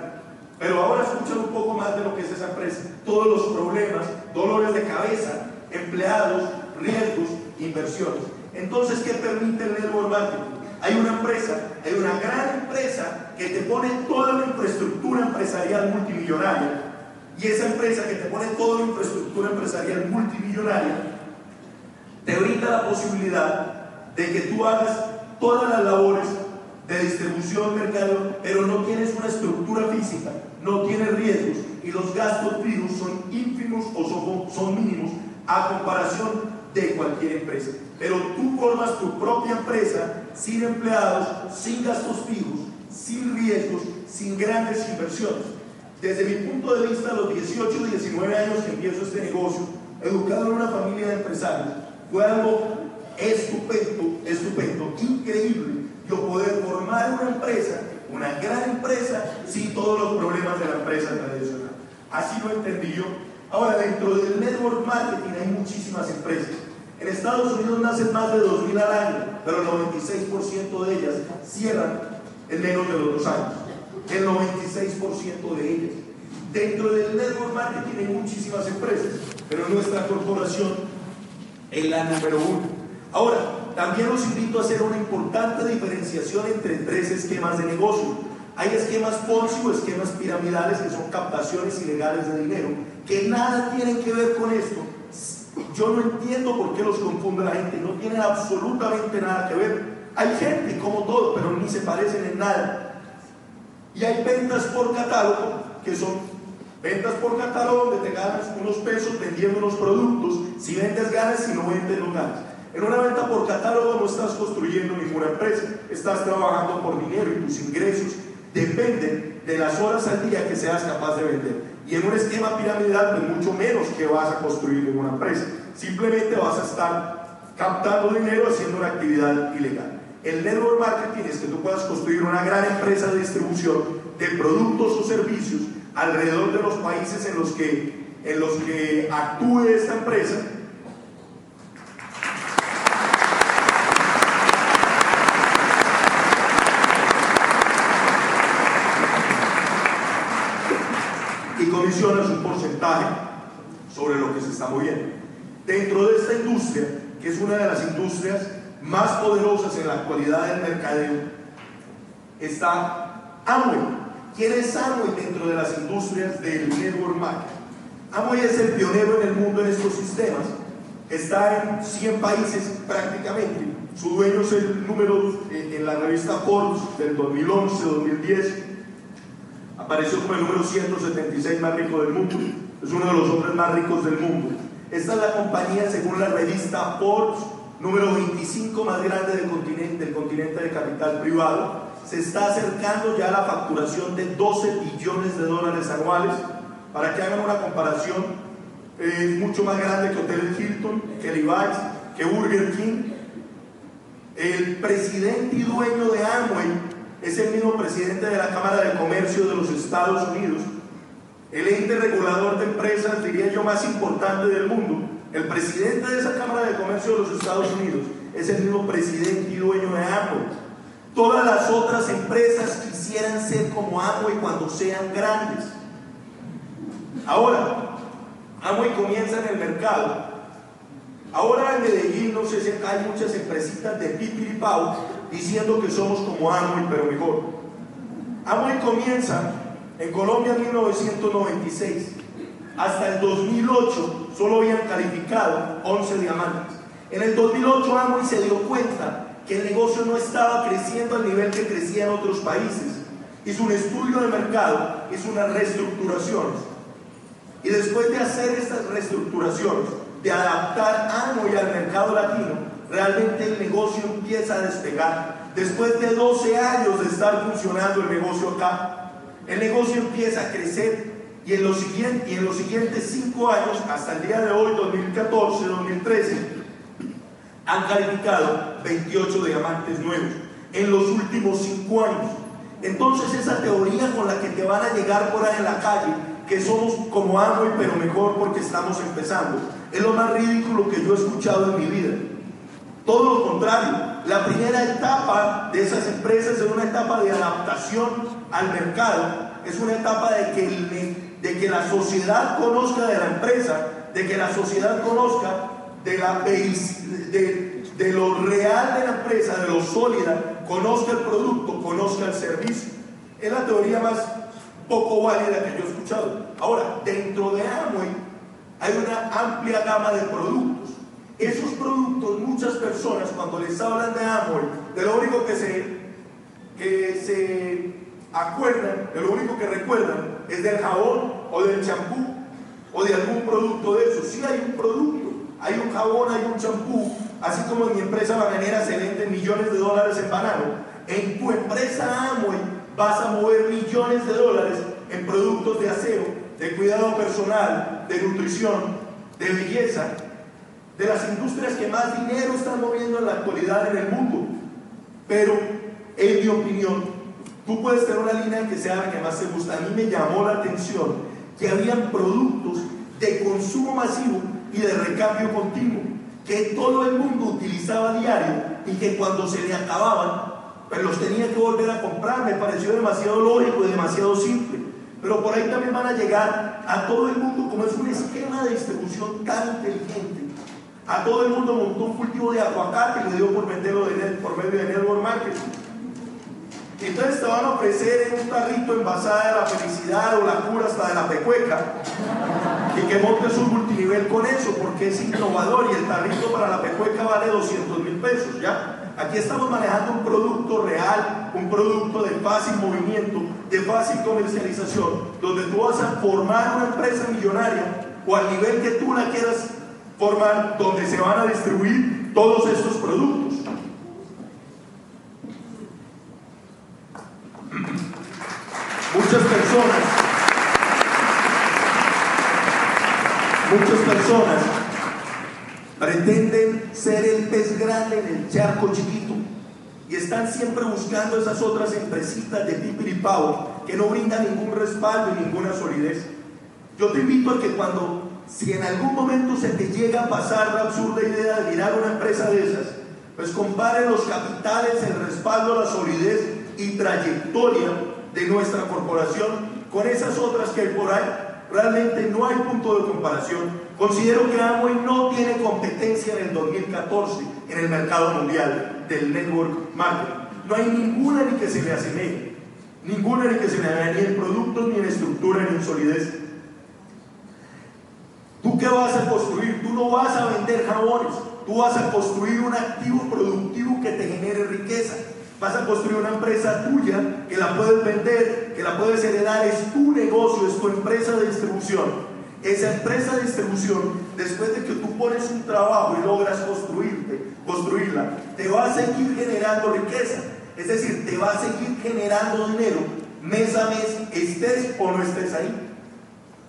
Speaker 1: Pero ahora escuchan un poco más de lo que es esa empresa. Todos los problemas, dolores de cabeza, empleados, riesgos, inversiones. Entonces, ¿qué permite el network marketing? Hay una empresa, hay una gran empresa que te pone toda la infraestructura empresarial multimillonaria. Y esa empresa que te pone toda la infraestructura empresarial multimillonaria te brinda la posibilidad de que tú hagas todas las labores de distribución, mercado, pero no tienes una estructura física, no tienes riesgos y los gastos fijos son ínfimos o son, son mínimos a comparación de cualquier empresa. Pero tú formas tu propia empresa sin empleados, sin gastos fijos, sin riesgos, sin grandes inversiones. Desde mi punto de vista, a los 18 y 19 años que empiezo este negocio, educado en una familia de empresarios, fue algo estupendo, estupendo, increíble, yo poder formar una empresa, una gran empresa, sin todos los problemas de la empresa tradicional. Así lo entendí yo Ahora, dentro del network marketing hay muchísimas empresas. En Estados Unidos nacen más de 2.000 al año, pero el 96% de ellas cierran en menos de los dos años. El 96% de ellas. Dentro del network marketing hay muchísimas empresas, pero nuestra corporación es la número uno. Ahora, también los invito a hacer una importante diferenciación entre tres esquemas de negocio. Hay esquemas Ponzi o esquemas piramidales que son captaciones ilegales de dinero que nada tienen que ver con esto. Yo no entiendo por qué los confunde la gente, no tienen absolutamente nada que ver. Hay gente como todo, pero ni se parecen en nada. Y hay ventas por catálogo, que son ventas por catálogo donde te ganas unos pesos vendiendo unos productos. Si vendes ganas, si no vendes no ganas. En una venta por catálogo no estás construyendo ninguna empresa, estás trabajando por dinero y tus ingresos dependen de las horas al día que seas capaz de vender. Y en un esquema piramidal, pues mucho menos que vas a construir en una empresa. Simplemente vas a estar captando dinero haciendo una actividad ilegal. El network marketing es que tú puedas construir una gran empresa de distribución de productos o servicios alrededor de los países en los que, en los que actúe esta empresa comisionas un porcentaje sobre lo que se está moviendo. Dentro de esta industria, que es una de las industrias más poderosas en la actualidad del mercadeo, está Amway. ¿Quién es Amway dentro de las industrias del network marketing? Amway es el pionero en el mundo en estos sistemas. Está en 100 países prácticamente. Su dueño es el número en la revista Forbes del 2011-2010 apareció como el número 176 más rico del mundo. Es uno de los hombres más ricos del mundo. Esta es la compañía, según la revista Forbes, número 25 más grande del continente, del continente de capital privado. Se está acercando ya a la facturación de 12 billones de dólares anuales. Para que hagan una comparación, es mucho más grande que Hotel Hilton, que Levi's, que Burger King. El presidente y dueño de Amway es el mismo presidente de la Cámara de Comercio de los Estados Unidos, el ente regulador de empresas, diría yo, más importante del mundo. El presidente de esa Cámara de Comercio de los Estados Unidos es el mismo presidente y dueño de Amway. Todas las otras empresas quisieran ser como Amway cuando sean grandes. Ahora, Amway comienza en el mercado. Ahora en Medellín, no sé si hay muchas empresitas de pipiripau diciendo que somos como Amway, pero mejor. Amway comienza en Colombia en 1996. hasta el 2008 solo habían calificado 11 diamantes. En el 2008 Amway se dio cuenta que el negocio no estaba creciendo al nivel que crecía en otros países. Hizo un estudio de mercado, hizo unas reestructuraciones. Y después de hacer estas reestructuraciones, de adaptar Amway al mercado latino, realmente el negocio empieza a despegar. Después de 12 años de estar funcionando el negocio acá, el negocio empieza a crecer y en los siguientes, y en los siguientes 5 años, hasta el día de hoy, 2014, 2013, han calificado 28 diamantes nuevos en los últimos 5 años. Entonces esa teoría con la que te van a llegar por ahí en la calle, que somos como Amway pero mejor porque estamos empezando, es lo más ridículo que yo he escuchado en mi vida. Todo lo contrario, la primera etapa de esas empresas es una etapa de adaptación al mercado, es una etapa de que, de que la sociedad conozca de la empresa, de que la sociedad conozca de, la, de, de lo real de la empresa, de lo sólida, conozca el producto, conozca el servicio. Es la teoría más poco válida que yo he escuchado. Ahora, dentro de Amway hay una amplia gama de productos. Esos productos, muchas personas cuando les hablan de Amway, de lo único que se, que se acuerdan, de lo único que recuerdan es del jabón o del champú o de algún producto de eso. Sí hay un producto, hay un jabón, hay un champú, así como en mi empresa bananera se venden millones de dólares en banano, en tu empresa Amway vas a mover millones de dólares en productos de aseo, de cuidado personal, de nutrición, de belleza, de las industrias que más dinero están moviendo en la actualidad en el mundo. Pero, en mi opinión, tú puedes tener una línea que sea la que más te gusta. A mí me llamó la atención que habían productos de consumo masivo y de recambio continuo que todo el mundo utilizaba diario y que cuando se le acababan, pues los tenía que volver a comprar. Me pareció demasiado lógico y demasiado simple. Pero por ahí también van a llegar a todo el mundo, como es un esquema de distribución tan inteligente. A todo el mundo montó un cultivo de aguacate y le dio por venderlo por medio de network marketing. Entonces te van a ofrecer un carrito envasada de la felicidad o la cura hasta de la pecueca y que montes un multinivel con eso porque es innovador y el tarrito para la pecueca vale 200 mil pesos, ¿ya? Aquí estamos manejando un producto real, un producto de fácil movimiento, de fácil comercialización, donde tú vas a formar una empresa millonaria o al nivel que tú la quieras formar, donde se van a distribuir todos estos productos. Muchas personas, muchas personas pretenden ser el en el charco chiquito y están siempre buscando esas otras empresitas de pipiripao que no brindan ningún respaldo y ninguna solidez. Yo te invito a que cuando, si en algún momento se te llega a pasar la absurda idea de mirar una empresa de esas, pues compare los capitales, el respaldo, la solidez y trayectoria de nuestra corporación con esas otras que hay por ahí. Realmente no hay punto de comparación. Considero que Amway no tiene competencia en el 2014 en el mercado mundial del network marketing. No hay ninguna ni que se le asemeje. Ninguna ni que se le haga ni en productos, ni en estructura, ni en solidez. ¿Tú qué vas a construir? Tú no vas a vender jabones. Tú vas a construir un activo productivo que te genere riqueza. Vas a construir una empresa tuya que la puedes vender, que la puedes heredar, es tu negocio, es tu empresa de distribución. Esa empresa de distribución, después de que tú pones un trabajo y logras construirte, construirla, te va a seguir generando riqueza. Es decir, te va a seguir generando dinero mes a mes, estés o no estés ahí.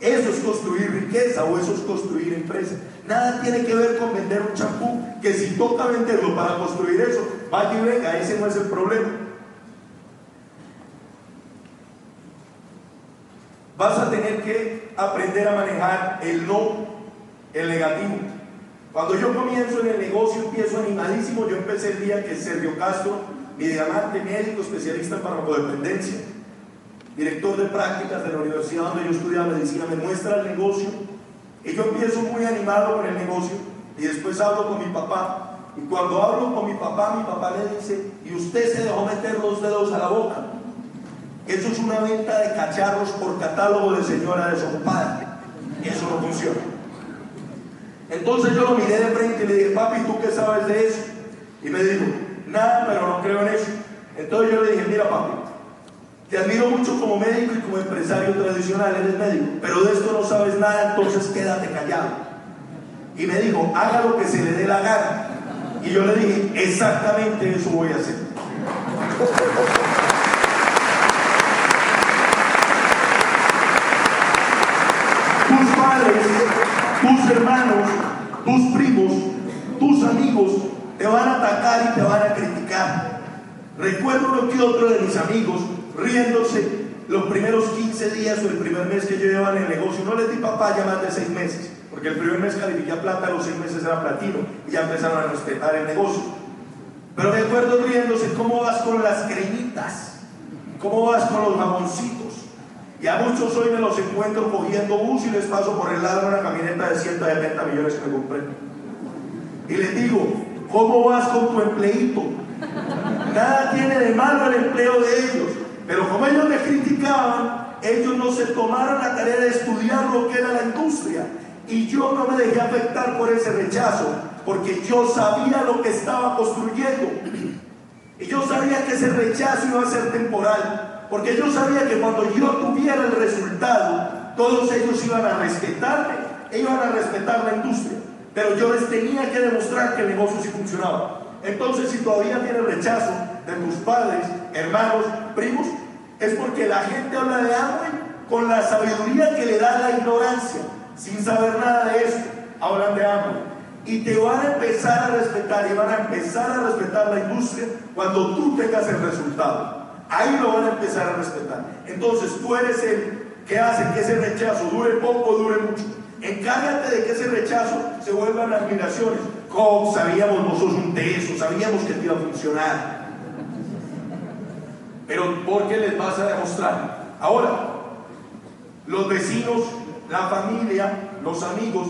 Speaker 1: Eso es construir riqueza o eso es construir empresa. Nada tiene que ver con vender un champú, que si toca venderlo para construir eso, vaya y venga, ese no es el problema. Vas a tener que aprender a manejar el no, el negativo. Cuando yo comienzo en el negocio, empiezo animadísimo. Yo empecé el día que Sergio Castro, mi diamante médico, especialista en farmacodependencia, director de prácticas de la universidad donde yo estudiaba medicina, me muestra el negocio y yo empiezo muy animado con el negocio y después hablo con mi papá. Y cuando hablo con mi papá, mi papá le dice, y usted se dejó meter los dedos a la boca. Eso es una venta de cacharros por catálogo de señora desocupada. Eso no funciona. Entonces yo lo miré de frente y le dije, papi, ¿tú qué sabes de eso? Y me dijo, nada, pero no creo en eso. Entonces yo le dije, mira papi, te admiro mucho como médico y como empresario tradicional, eres médico, pero de esto no sabes nada, entonces quédate callado. Y me dijo, haga lo que se le dé la gana. Y yo le dije, exactamente eso voy a hacer. tus padres, tus hermanos, tus primos, tus amigos te van a atacar y te van a criticar. Recuerdo uno que otro de mis amigos riéndose los primeros 15 días o el primer mes que yo llevaba en el negocio. No les di papaya más de seis meses, porque el primer mes califiqué a plata, los seis meses era platino y ya empezaron a respetar el negocio. Pero me acuerdo riéndose, ¿cómo vas con las cremitas? ¿Cómo vas con los jamoncitos? Y a muchos hoy me los encuentro cogiendo bus y les paso por el lado de una camioneta de 170 millones que compré. Y les digo, ¿cómo vas con tu empleito? Nada tiene de malo el empleo de ellos. Pero como ellos me criticaban, ellos no se tomaron la tarea de estudiar lo que era la industria. Y yo no me dejé afectar por ese rechazo, porque yo sabía lo que estaba construyendo. Y yo sabía que ese rechazo iba a ser temporal, porque yo sabía que cuando yo tuviera el resultado, todos ellos iban a respetarme e iban a respetar la industria. Pero yo les tenía que demostrar que el negocio sí funcionaba. Entonces, si todavía tiene rechazo de tus padres, hermanos, primos, es porque la gente habla de hambre con la sabiduría que le da la ignorancia, sin saber nada de esto, hablan de hambre. Y te van a empezar a respetar y van a empezar a respetar la industria cuando tú tengas el resultado. Ahí lo van a empezar a respetar. Entonces tú eres el que hace que ese rechazo dure poco dure mucho. Encárgate de que ese rechazo se vuelvan admiraciones. ¿Cómo sabíamos vos sos un teso? Sabíamos que te iba a funcionar. Pero ¿por qué les vas a demostrar? Ahora, los vecinos, la familia, los amigos,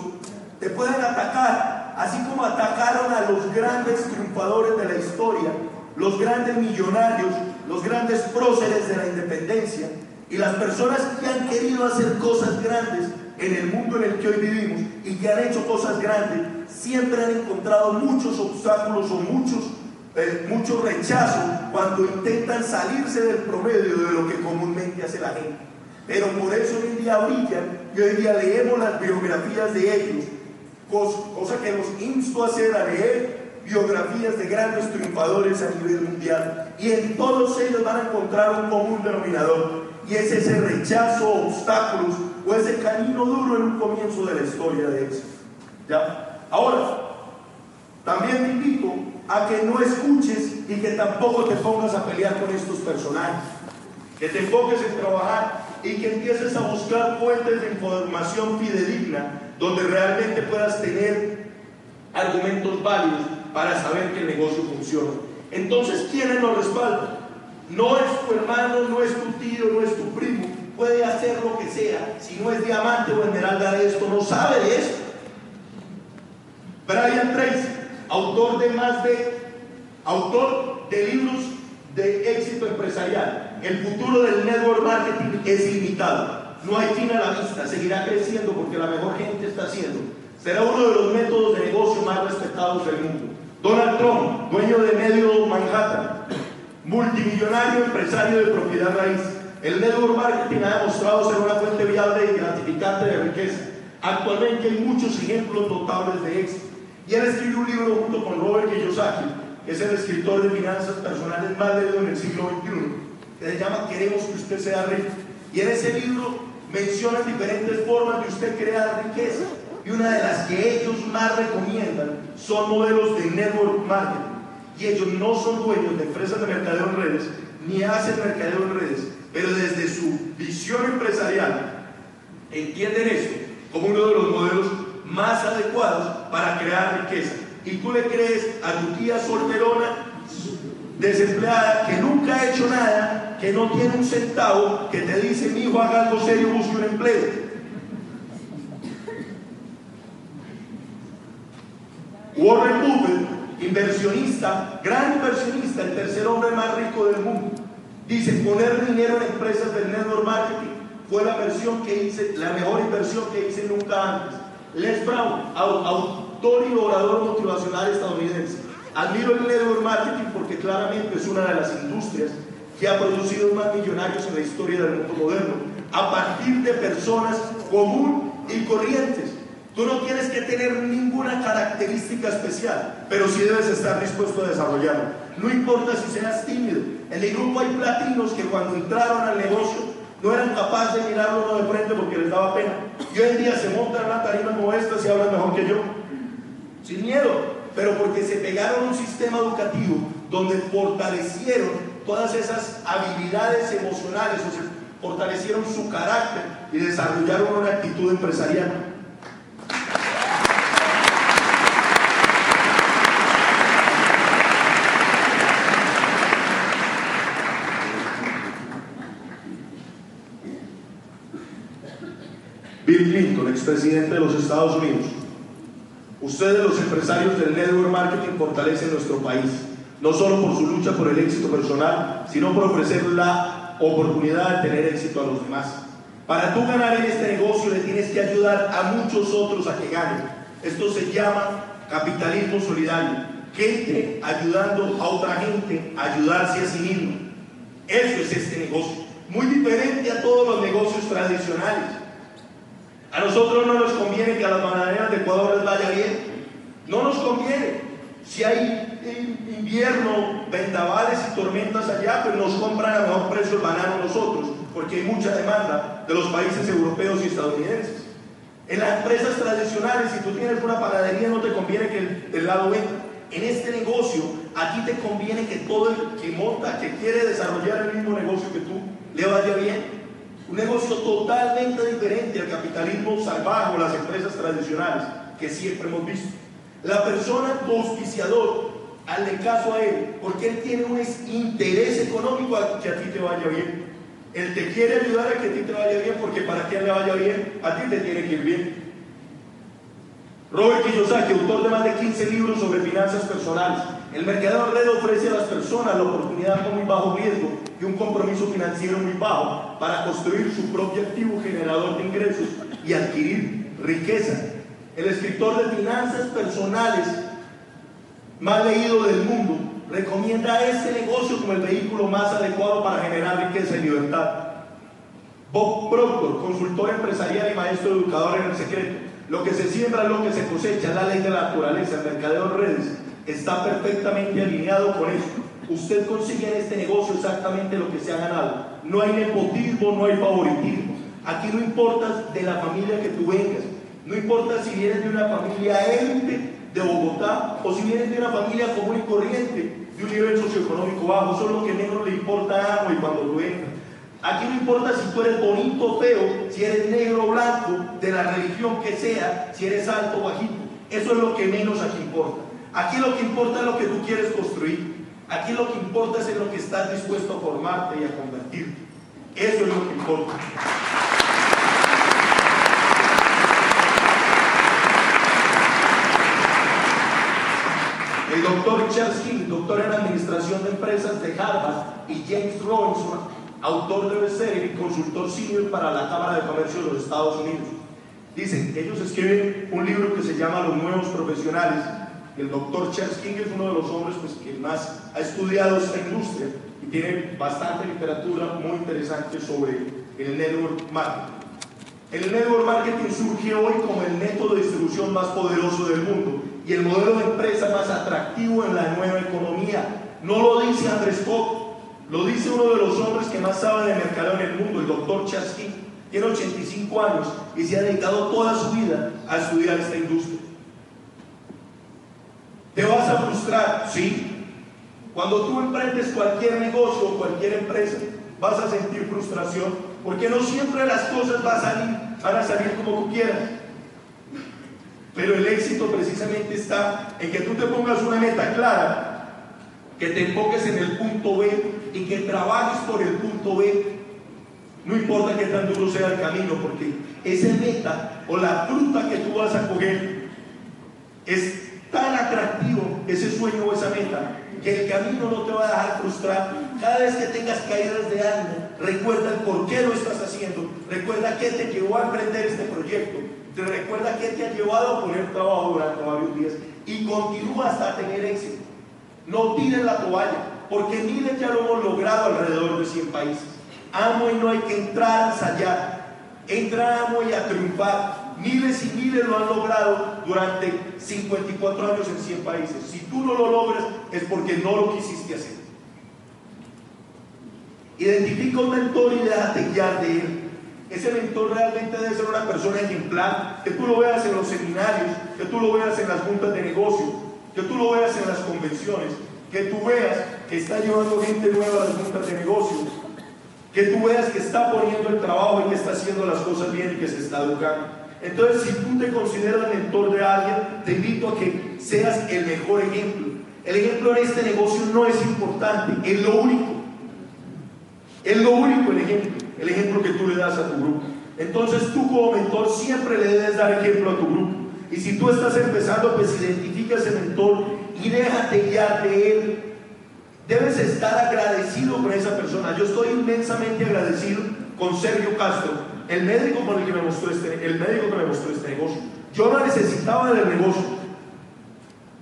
Speaker 1: te pueden atacar, así como atacaron a los grandes triunfadores de la historia, los grandes millonarios, los grandes próceres de la independencia y las personas que han querido hacer cosas grandes en el mundo en el que hoy vivimos y que han hecho cosas grandes, siempre han encontrado muchos obstáculos o muchos, eh, mucho rechazo cuando intentan salirse del promedio de lo que comúnmente hace la gente. Pero por eso hoy en día brillan y hoy día leemos las biografías de ellos, cosa que nos insto a hacer, a leer biografías de grandes triunfadores a nivel mundial. Y en todos ellos van a encontrar un común denominador. Y es ese rechazo, obstáculos o ese camino duro en un comienzo de la historia de éxito. ¿Ya? Ahora, también te invito a que no escuches y que tampoco te pongas a pelear con estos personajes. Que te enfoques en trabajar y que empieces a buscar fuentes de información fidedigna donde realmente puedas tener argumentos válidos para saber que el negocio funciona. Entonces, ¿quiénes lo respaldan? No es tu hermano, no es tu tío, no es tu primo. Puede hacer lo que sea. Si no es diamante o esmeralda de esto, no sabe de esto. Brian Tracy, autor de más de, autor de libros de éxito empresarial. El futuro del network marketing es ilimitado. No hay fin a la vista, seguirá creciendo porque la mejor gente está haciendo. Será uno de los métodos de negocio más respetados del mundo. Donald Trump, dueño de medio Manhattan, multimillonario empresario de propiedad raíz. El network marketing ha demostrado ser una fuente viable y gratificante de riqueza. Actualmente hay muchos ejemplos notables de éxito. Y él escribió un libro junto con Robert Kiyosaki, que es el escritor de finanzas personales más leído en el siglo XXI, que se llama Queremos que usted sea rico. Y en ese libro menciona diferentes formas de usted crear riqueza. Y una de las que ellos más recomiendan son modelos de network marketing. Y ellos no son dueños de empresas de mercadeo en redes, ni hacen mercadeo en redes, pero desde su visión empresarial entienden eso como uno de los modelos más adecuados para crear riqueza. Y tú le crees a tu tía solterona, desempleada, que nunca ha hecho nada, que no tiene un centavo, que te dice, mi hijo, haga algo serio, busque un empleo. Warren Buffett, inversionista, gran inversionista, el tercer hombre más rico del mundo, dice, poner dinero en empresas del network marketing fue la versión que hice, la mejor inversión que hice nunca antes. Les Brown, autor y orador motivacional estadounidense. Admiro el network marketing porque claramente es una de las industrias que ha producido más millonarios en la historia del mundo moderno, a partir de personas común y corrientes. Tú no tienes que tener ninguna característica especial, pero sí debes estar dispuesto a desarrollarlo. No importa si seas tímido. En el grupo hay platinos que cuando entraron al negocio no eran capaces de mirarlo uno de frente porque les daba pena. Y hoy en día se montan una tarima como esta y hablan mejor que yo. Sin miedo, pero porque se pegaron un sistema educativo donde fortalecieron todas esas habilidades emocionales, o sea, fortalecieron su carácter y desarrollaron una actitud empresarial. Bill Clinton, expresidente de los Estados Unidos. Ustedes, los empresarios del network marketing, fortalecen nuestro país, no solo por su lucha por el éxito personal, sino por ofrecer la oportunidad de tener éxito a los demás. Para tú ganar en este negocio le tienes que ayudar a muchos otros a que ganen. Esto se llama capitalismo solidario. Gente ayudando a otra gente a ayudarse a sí mismo. Eso es este negocio. Muy diferente a todos los negocios tradicionales. A nosotros no nos conviene que a las bananeras de Ecuador les vaya bien. No nos conviene. Si hay invierno, vendavales y tormentas allá, pues nos compran a mejor precio el banano nosotros, porque hay mucha demanda de los países europeos y estadounidenses. En las empresas tradicionales, si tú tienes una panadería, no te conviene que el, lado venda. En este negocio, aquí te conviene que todo el que monta, que quiere desarrollar el mismo negocio que tú, le vaya bien. Un negocio totalmente diferente al capitalismo salvaje o las empresas tradicionales que siempre hemos visto. La persona auspiciador, hazle caso a él, porque él tiene un interés económico a que a ti te vaya bien. Él te quiere ayudar a que a ti te vaya bien, porque para que le vaya bien, a ti te tiene que ir bien. Robert Kiyosaki, autor de más de 15 libros sobre finanzas personales. El mercado red ofrece a las personas la oportunidad con muy bajo riesgo y un compromiso financiero muy bajo para construir su propio activo generador de ingresos y adquirir riqueza. El escritor de finanzas personales más leído del mundo recomienda este negocio como el vehículo más adecuado para generar riqueza y libertad. Bob Proctor, consultor empresarial y maestro educador en el secreto, lo que se siembra lo que se cosecha, la ley de la naturaleza, el mercadeo de redes, está perfectamente alineado con esto. Usted consigue en este negocio exactamente lo que se ha ganado. No hay nepotismo, no hay favoritismo. Aquí no importa de la familia que tú vengas, no importa si vienes de una familia élite de Bogotá o si vienes de una familia común y corriente, de un nivel socioeconómico bajo, eso es lo que menos le importa a algo y cuando tú entras. Aquí no importa si tú eres bonito o feo, si eres negro o blanco, de la religión que sea, si eres alto o bajito. Eso es lo que menos aquí importa. Aquí lo que importa es lo que tú quieres construir. Aquí lo que importa es en lo que estás dispuesto a formarte y a convertirte. Eso es lo que importa. El doctor Charles King, doctor en Administración de Empresas de Harvard, y James Robinson, autor de bestseller y consultor senior para la Cámara de Comercio de los Estados Unidos. Dicen, ellos escriben un libro que se llama Los Nuevos Profesionales. El doctor Charles King es uno de los hombres pues, que más ha estudiado esta industria y tiene bastante literatura muy interesante sobre el network marketing. El network marketing surge hoy como el método de distribución más poderoso del mundo y el modelo de empresa más atractivo en la nueva economía. No lo dice Andrés Scott, lo dice uno de los hombres que más sabe de mercado en el mundo, el doctor Chaskin. Tiene 85 años y se ha dedicado toda su vida a estudiar esta industria. ¿Te vas a frustrar? Sí. Cuando tú emprendes cualquier negocio o cualquier empresa, vas a sentir frustración porque no siempre las cosas van a salir, como tú quieras. Pero el éxito precisamente está en que tú te pongas una meta clara que te enfoques en el punto B y que trabajes por el punto B. No importa qué tan duro sea el camino, porque ese meta o la fruta que tú vas a coger es tan atractivo ese sueño o esa meta, que el camino no te va a dejar frustrar. Cada vez que tengas caídas de ánimo, recuerda el por qué lo estás haciendo, recuerda qué te llevó a emprender este proyecto, te recuerda qué te ha llevado a poner trabajo durante varios días y continúa hasta tener éxito. No tires la toalla, porque miles ya lo hemos logrado alrededor de 100 países. Amo y no hay que entrar a ensayar, entra amo y a triunfar. Miles y miles lo han logrado durante 54 años en 100 países. Si tú no lo logras es porque no lo quisiste hacer. Identifica un mentor y déjate guiar de él. Ese mentor realmente debe ser una persona ejemplar, que tú lo veas en los seminarios, que tú lo veas en las juntas de negocio, que tú lo veas en las convenciones, que tú veas que está llevando gente nueva a las juntas de negocio, que tú veas que está poniendo el trabajo y que está haciendo las cosas bien y que se está educando. Entonces, si tú te consideras mentor de alguien, te invito a que seas el mejor ejemplo. El ejemplo en este negocio no es importante, es lo único. Es lo único el ejemplo, el ejemplo que tú le das a tu grupo. Entonces tú como mentor siempre le debes dar ejemplo a tu grupo. Y si tú estás empezando, pues identifica ese mentor y déjate guiar de él. Debes estar agradecido con esa persona. Yo estoy inmensamente agradecido con Sergio Castro, el médico con el que me mostró este, el médico que me mostró este negocio. Yo no necesitaba del negocio.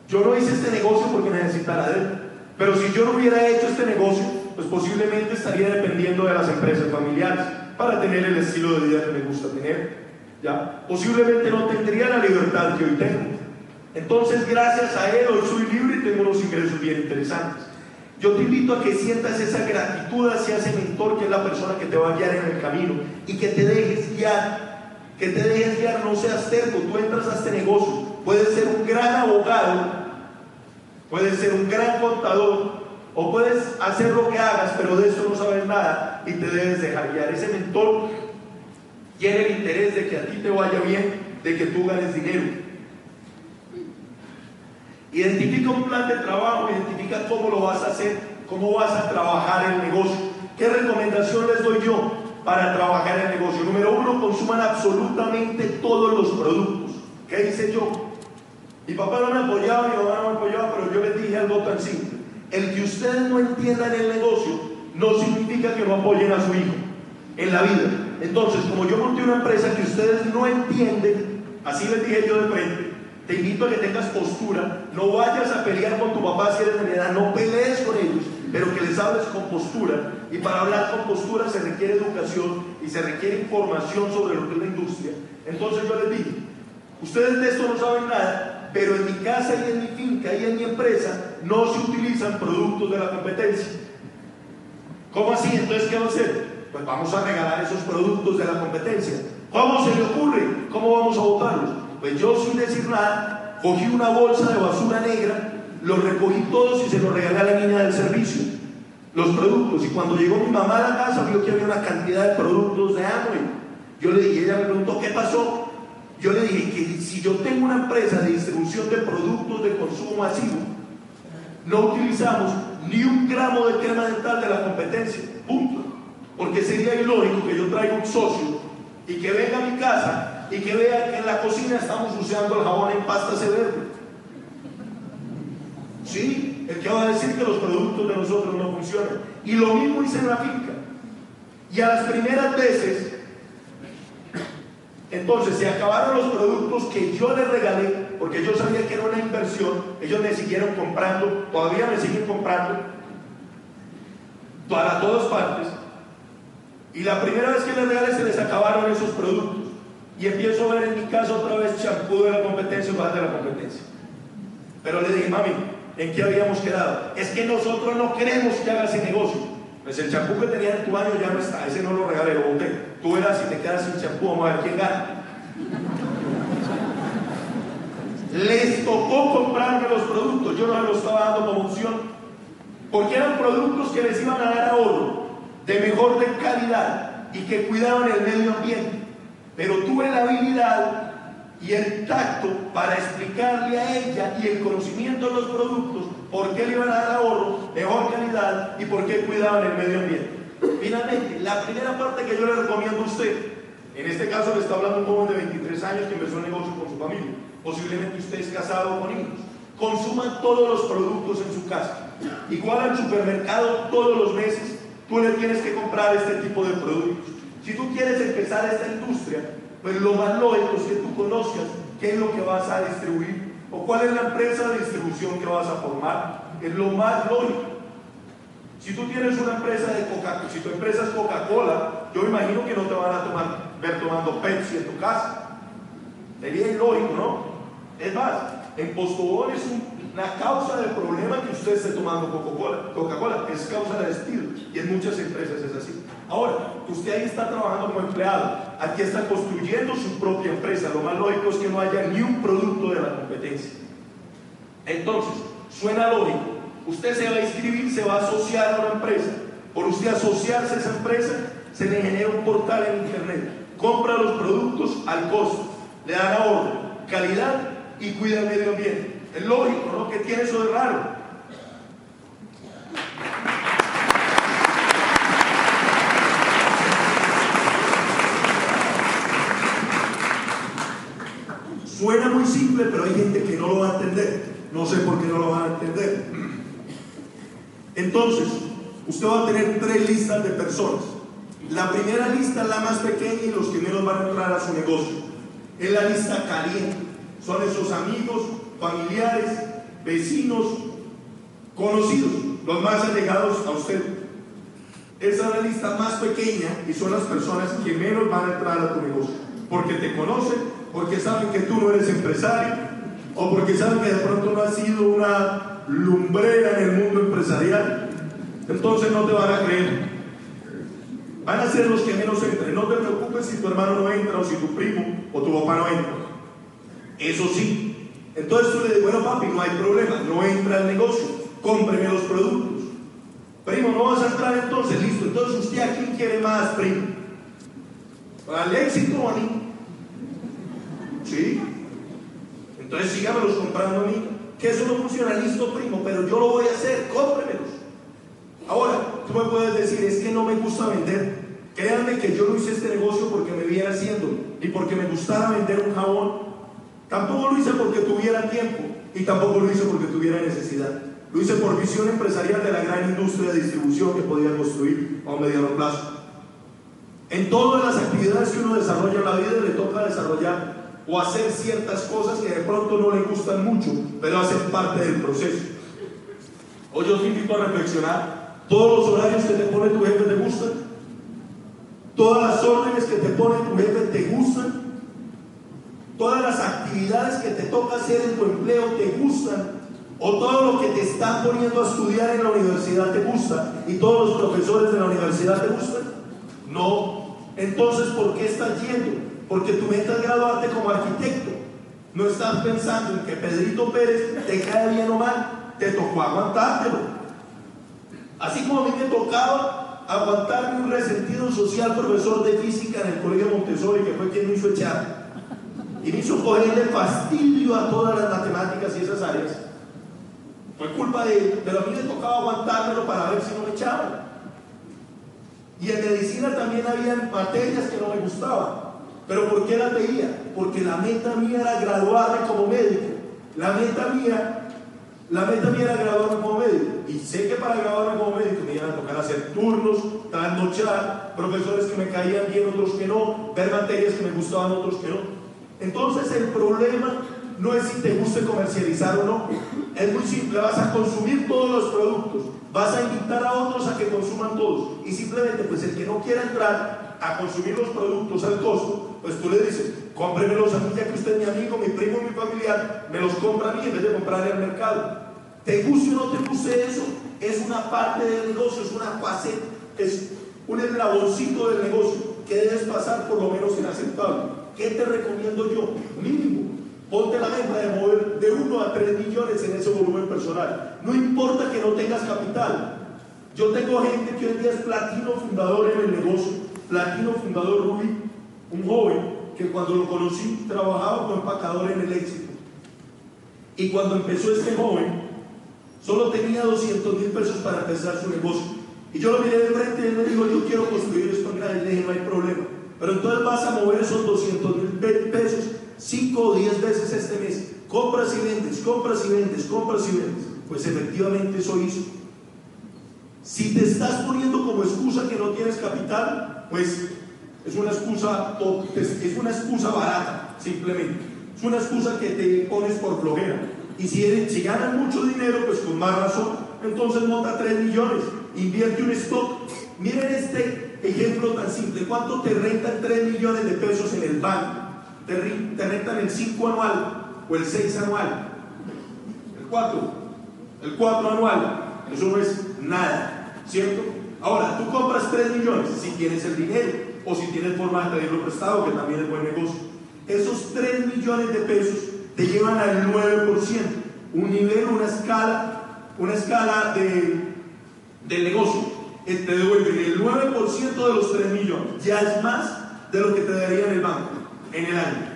Speaker 1: Yo no hice este negocio porque necesitara de él. Pero si yo no hubiera hecho este negocio, pues posiblemente estaría dependiendo de las empresas familiares para tener el estilo de vida que me gusta tener. ¿ya? Posiblemente no tendría la libertad que hoy tengo. Entonces, gracias a él, hoy soy libre y tengo unos ingresos bien interesantes. Yo te invito a que sientas esa gratitud hacia ese mentor que es la persona que te va a guiar en el camino y que te dejes guiar, que te dejes guiar, no seas terco, tú entras a este negocio, puedes ser un gran abogado, puedes ser un gran contador o puedes hacer lo que hagas, pero de eso no sabes nada y te debes dejar guiar. Ese mentor tiene el interés de que a ti te vaya bien, de que tú ganes dinero. Identifica un plan de trabajo, identifica cómo lo vas a hacer, cómo vas a trabajar el negocio. ¿Qué recomendación les doy yo para trabajar el negocio? Número uno, consuman absolutamente todos los productos. ¿Qué hice yo? Mi papá no me apoyaba, mi mamá no me apoyaba, pero yo les dije algo tan simple. El que ustedes no entiendan el negocio no significa que no apoyen a su hijo en la vida. Entonces, como yo monté una empresa que ustedes no entienden, así les dije yo de frente, te invito a que tengas postura, no vayas a pelear con tu papá si eres de edad, no pelees con ellos, pero que les hables con postura. Y para hablar con postura se requiere educación y se requiere información sobre lo que es la industria. Entonces yo les dije, ustedes de esto no saben nada, pero en mi casa y en mi finca y en mi empresa no se utilizan productos de la competencia. ¿Cómo así? Entonces, ¿qué vamos a hacer? Pues vamos a regalar esos productos de la competencia. ¿Cómo se le ocurre? ¿Cómo vamos a votarlos? Pues yo sin decir nada, cogí una bolsa de basura negra, los recogí todos y se los regalé a la niña del servicio, los productos. Y cuando llegó mi mamá a la casa, vio que había una cantidad de productos de Amway. Yo le dije, ella me preguntó, ¿qué pasó? Yo le dije que si yo tengo una empresa de distribución de productos de consumo masivo, no utilizamos ni un gramo de crema dental de la competencia, punto. Porque sería ilógico que yo traiga un socio y que venga a mi casa y que vean que en la cocina estamos usando el jabón en pasta verde. Sí, el que va a decir que los productos de nosotros no funcionan. Y lo mismo hice en la finca. Y a las primeras veces, entonces se acabaron los productos que yo les regalé, porque yo sabía que era una inversión, ellos me siguieron comprando, todavía me siguen comprando, para todas partes. Y la primera vez que les regalé se les acabaron esos productos y empiezo a ver en mi caso otra vez champú de la competencia o de la competencia. Pero le dije, mami, ¿en qué habíamos quedado? Es que nosotros no queremos que hagas ese negocio. Pues el champú que tenía en tu baño ya no está, ese no lo regalé, lo boté. Tú verás si te quedas sin champú, vamos a ver quién gana. Les tocó comprarme los productos, yo no los estaba dando como opción, porque eran productos que les iban a dar ahorro, de mejor de calidad y que cuidaban el medio ambiente pero tuve la habilidad y el tacto para explicarle a ella y el conocimiento de los productos por qué le iban a dar ahorro, mejor calidad y por qué cuidaban el medio ambiente. Finalmente, la primera parte que yo le recomiendo a usted, en este caso le está hablando un joven de 23 años que empezó un negocio con su familia, posiblemente usted es casado con hijos. consuma todos los productos en su casa. Igual al supermercado todos los meses tú le tienes que comprar este tipo de productos. Si tú quieres empezar esta industria, pues lo más lógico es que tú conozcas qué es lo que vas a distribuir o cuál es la empresa de distribución que vas a formar. Es lo más lógico. Si tú tienes una empresa de Coca-Cola, si tu empresa es Coca-Cola, yo imagino que no te van a ver tomando Pepsi en tu casa. Sería ilógico, ¿no? Es más, en Postobón es una causa de problema que usted esté tomando Coca-Cola. Coca-Cola es causa de despido y en muchas empresas es así. Ahora, usted ahí está trabajando como empleado, aquí está construyendo su propia empresa. Lo más lógico es que no haya ni un producto de la competencia. Entonces, suena lógico. Usted se va a inscribir, se va a asociar a una empresa. Por usted asociarse a esa empresa, se le genera un portal en internet. Compra los productos al costo, le dan ahorro, calidad y cuida el medio ambiente. Es lógico, ¿no? ¿Qué tiene eso de raro? Suena muy simple, pero hay gente que no lo va a entender. No sé por qué no lo van a entender. Entonces, usted va a tener tres listas de personas. La primera lista es la más pequeña y los que menos van a entrar a su negocio. Es la lista caliente. Son esos amigos, familiares, vecinos, conocidos, los más allegados a usted. Esa es la lista más pequeña y son las personas que menos van a entrar a tu negocio. Porque te conocen porque saben que tú no eres empresario o porque saben que de pronto no has sido una lumbrera en el mundo empresarial, entonces no te van a creer. Van a ser los que menos entren. No te preocupes si tu hermano no entra o si tu primo o tu papá no entra. Eso sí. Entonces tú le dices, bueno papi, no hay problema, no entra al negocio, cómpreme los productos. Primo, no vas a entrar entonces, listo. Entonces usted a quién quiere más, primo. ¿Al éxito o a mí? ¿Sí? Entonces sígamelos comprando a mí. Que eso no funciona, listo, primo, pero yo lo voy a hacer, cómpremelos. Ahora, tú me puedes decir, es que no me gusta vender. Créanme que yo no hice este negocio porque me viera haciendo, ni porque me gustara vender un jabón. Tampoco lo hice porque tuviera tiempo y tampoco lo hice porque tuviera necesidad. Lo hice por visión empresarial de la gran industria de distribución que podía construir a un mediano plazo. En todas las actividades que uno desarrolla en la vida le toca desarrollar o hacer ciertas cosas que de pronto no le gustan mucho, pero hacen parte del proceso. Hoy yo te invito a reflexionar, todos los horarios que te pone tu jefe te gustan, todas las órdenes que te pone tu jefe te gustan, todas las actividades que te toca hacer en tu empleo te gustan, o todo lo que te están poniendo a estudiar en la universidad te gusta, y todos los profesores de la universidad te gustan. No, entonces ¿por qué estás yendo? Porque tu meta es graduarte como arquitecto. No estás pensando en que Pedrito Pérez te cae bien o mal, te tocó aguantártelo. Así como a mí me tocaba aguantarme un resentido social profesor de física en el colegio Montessori, que fue quien me hizo echar. Y me hizo cogerle fastidio a todas las matemáticas y esas áreas. Fue culpa de él, pero a mí me tocaba aguantármelo para ver si no me echaban. Y en medicina también había materias que no me gustaban. ¿Pero por qué la veía? Porque la meta mía era graduarme como médico. La meta mía, la meta mía era graduarme como médico. Y sé que para graduarme como médico me iban a tocar hacer turnos, trasnochar, profesores que me caían bien, otros que no, ver materias que me gustaban, otros que no. Entonces el problema no es si te guste comercializar o no. Es muy simple, vas a consumir todos los productos, vas a invitar a otros a que consuman todos. Y simplemente, pues el que no quiera entrar a consumir los productos al costo, pues tú le dices, cómpremelos a mí ya que usted es mi amigo, mi primo, mi familiar, me los compra a mí en vez de comprarle al mercado. Te guste o no te guste eso, es una parte del negocio, es una fase, es un eslaboncito del negocio que debes pasar por lo menos inaceptable. ¿Qué te recomiendo yo? Mínimo. Ponte la meta de mover de 1 a 3 millones en ese volumen personal. No importa que no tengas capital. Yo tengo gente que hoy día es platino fundador en el negocio, platino fundador Rubí, un joven que cuando lo conocí trabajaba como empacador en el éxito. Y cuando empezó este joven, solo tenía 200 mil pesos para empezar su negocio. Y yo lo miré de frente y él me dijo, yo quiero construir esto en grande. Y le dije, no hay problema. Pero entonces vas a mover esos 200 mil pesos 5 o 10 veces este mes. compras y vendes, compras y vendes, compras y vendes. Pues efectivamente eso hizo. Si te estás poniendo como excusa que no tienes capital, pues es una excusa, es una excusa barata, simplemente. Es una excusa que te pones por flojera. Y si, si ganas mucho dinero, pues con más razón, entonces monta 3 millones, invierte un stock. Miren este ejemplo tan simple. ¿Cuánto te rentan 3 millones de pesos en el banco? Te, te rentan el 5 anual o el 6 anual. El 4. El 4 anual. Eso no es nada, ¿cierto? Ahora, tú compras 3 millones si tienes el dinero o si tienes forma de pedirlo prestado, que también es buen negocio. Esos 3 millones de pesos te llevan al 9%, un nivel, una escala, una escala de, del negocio. Eh, te devuelven el 9% de los 3 millones, ya es más de lo que te daría en el banco en el año.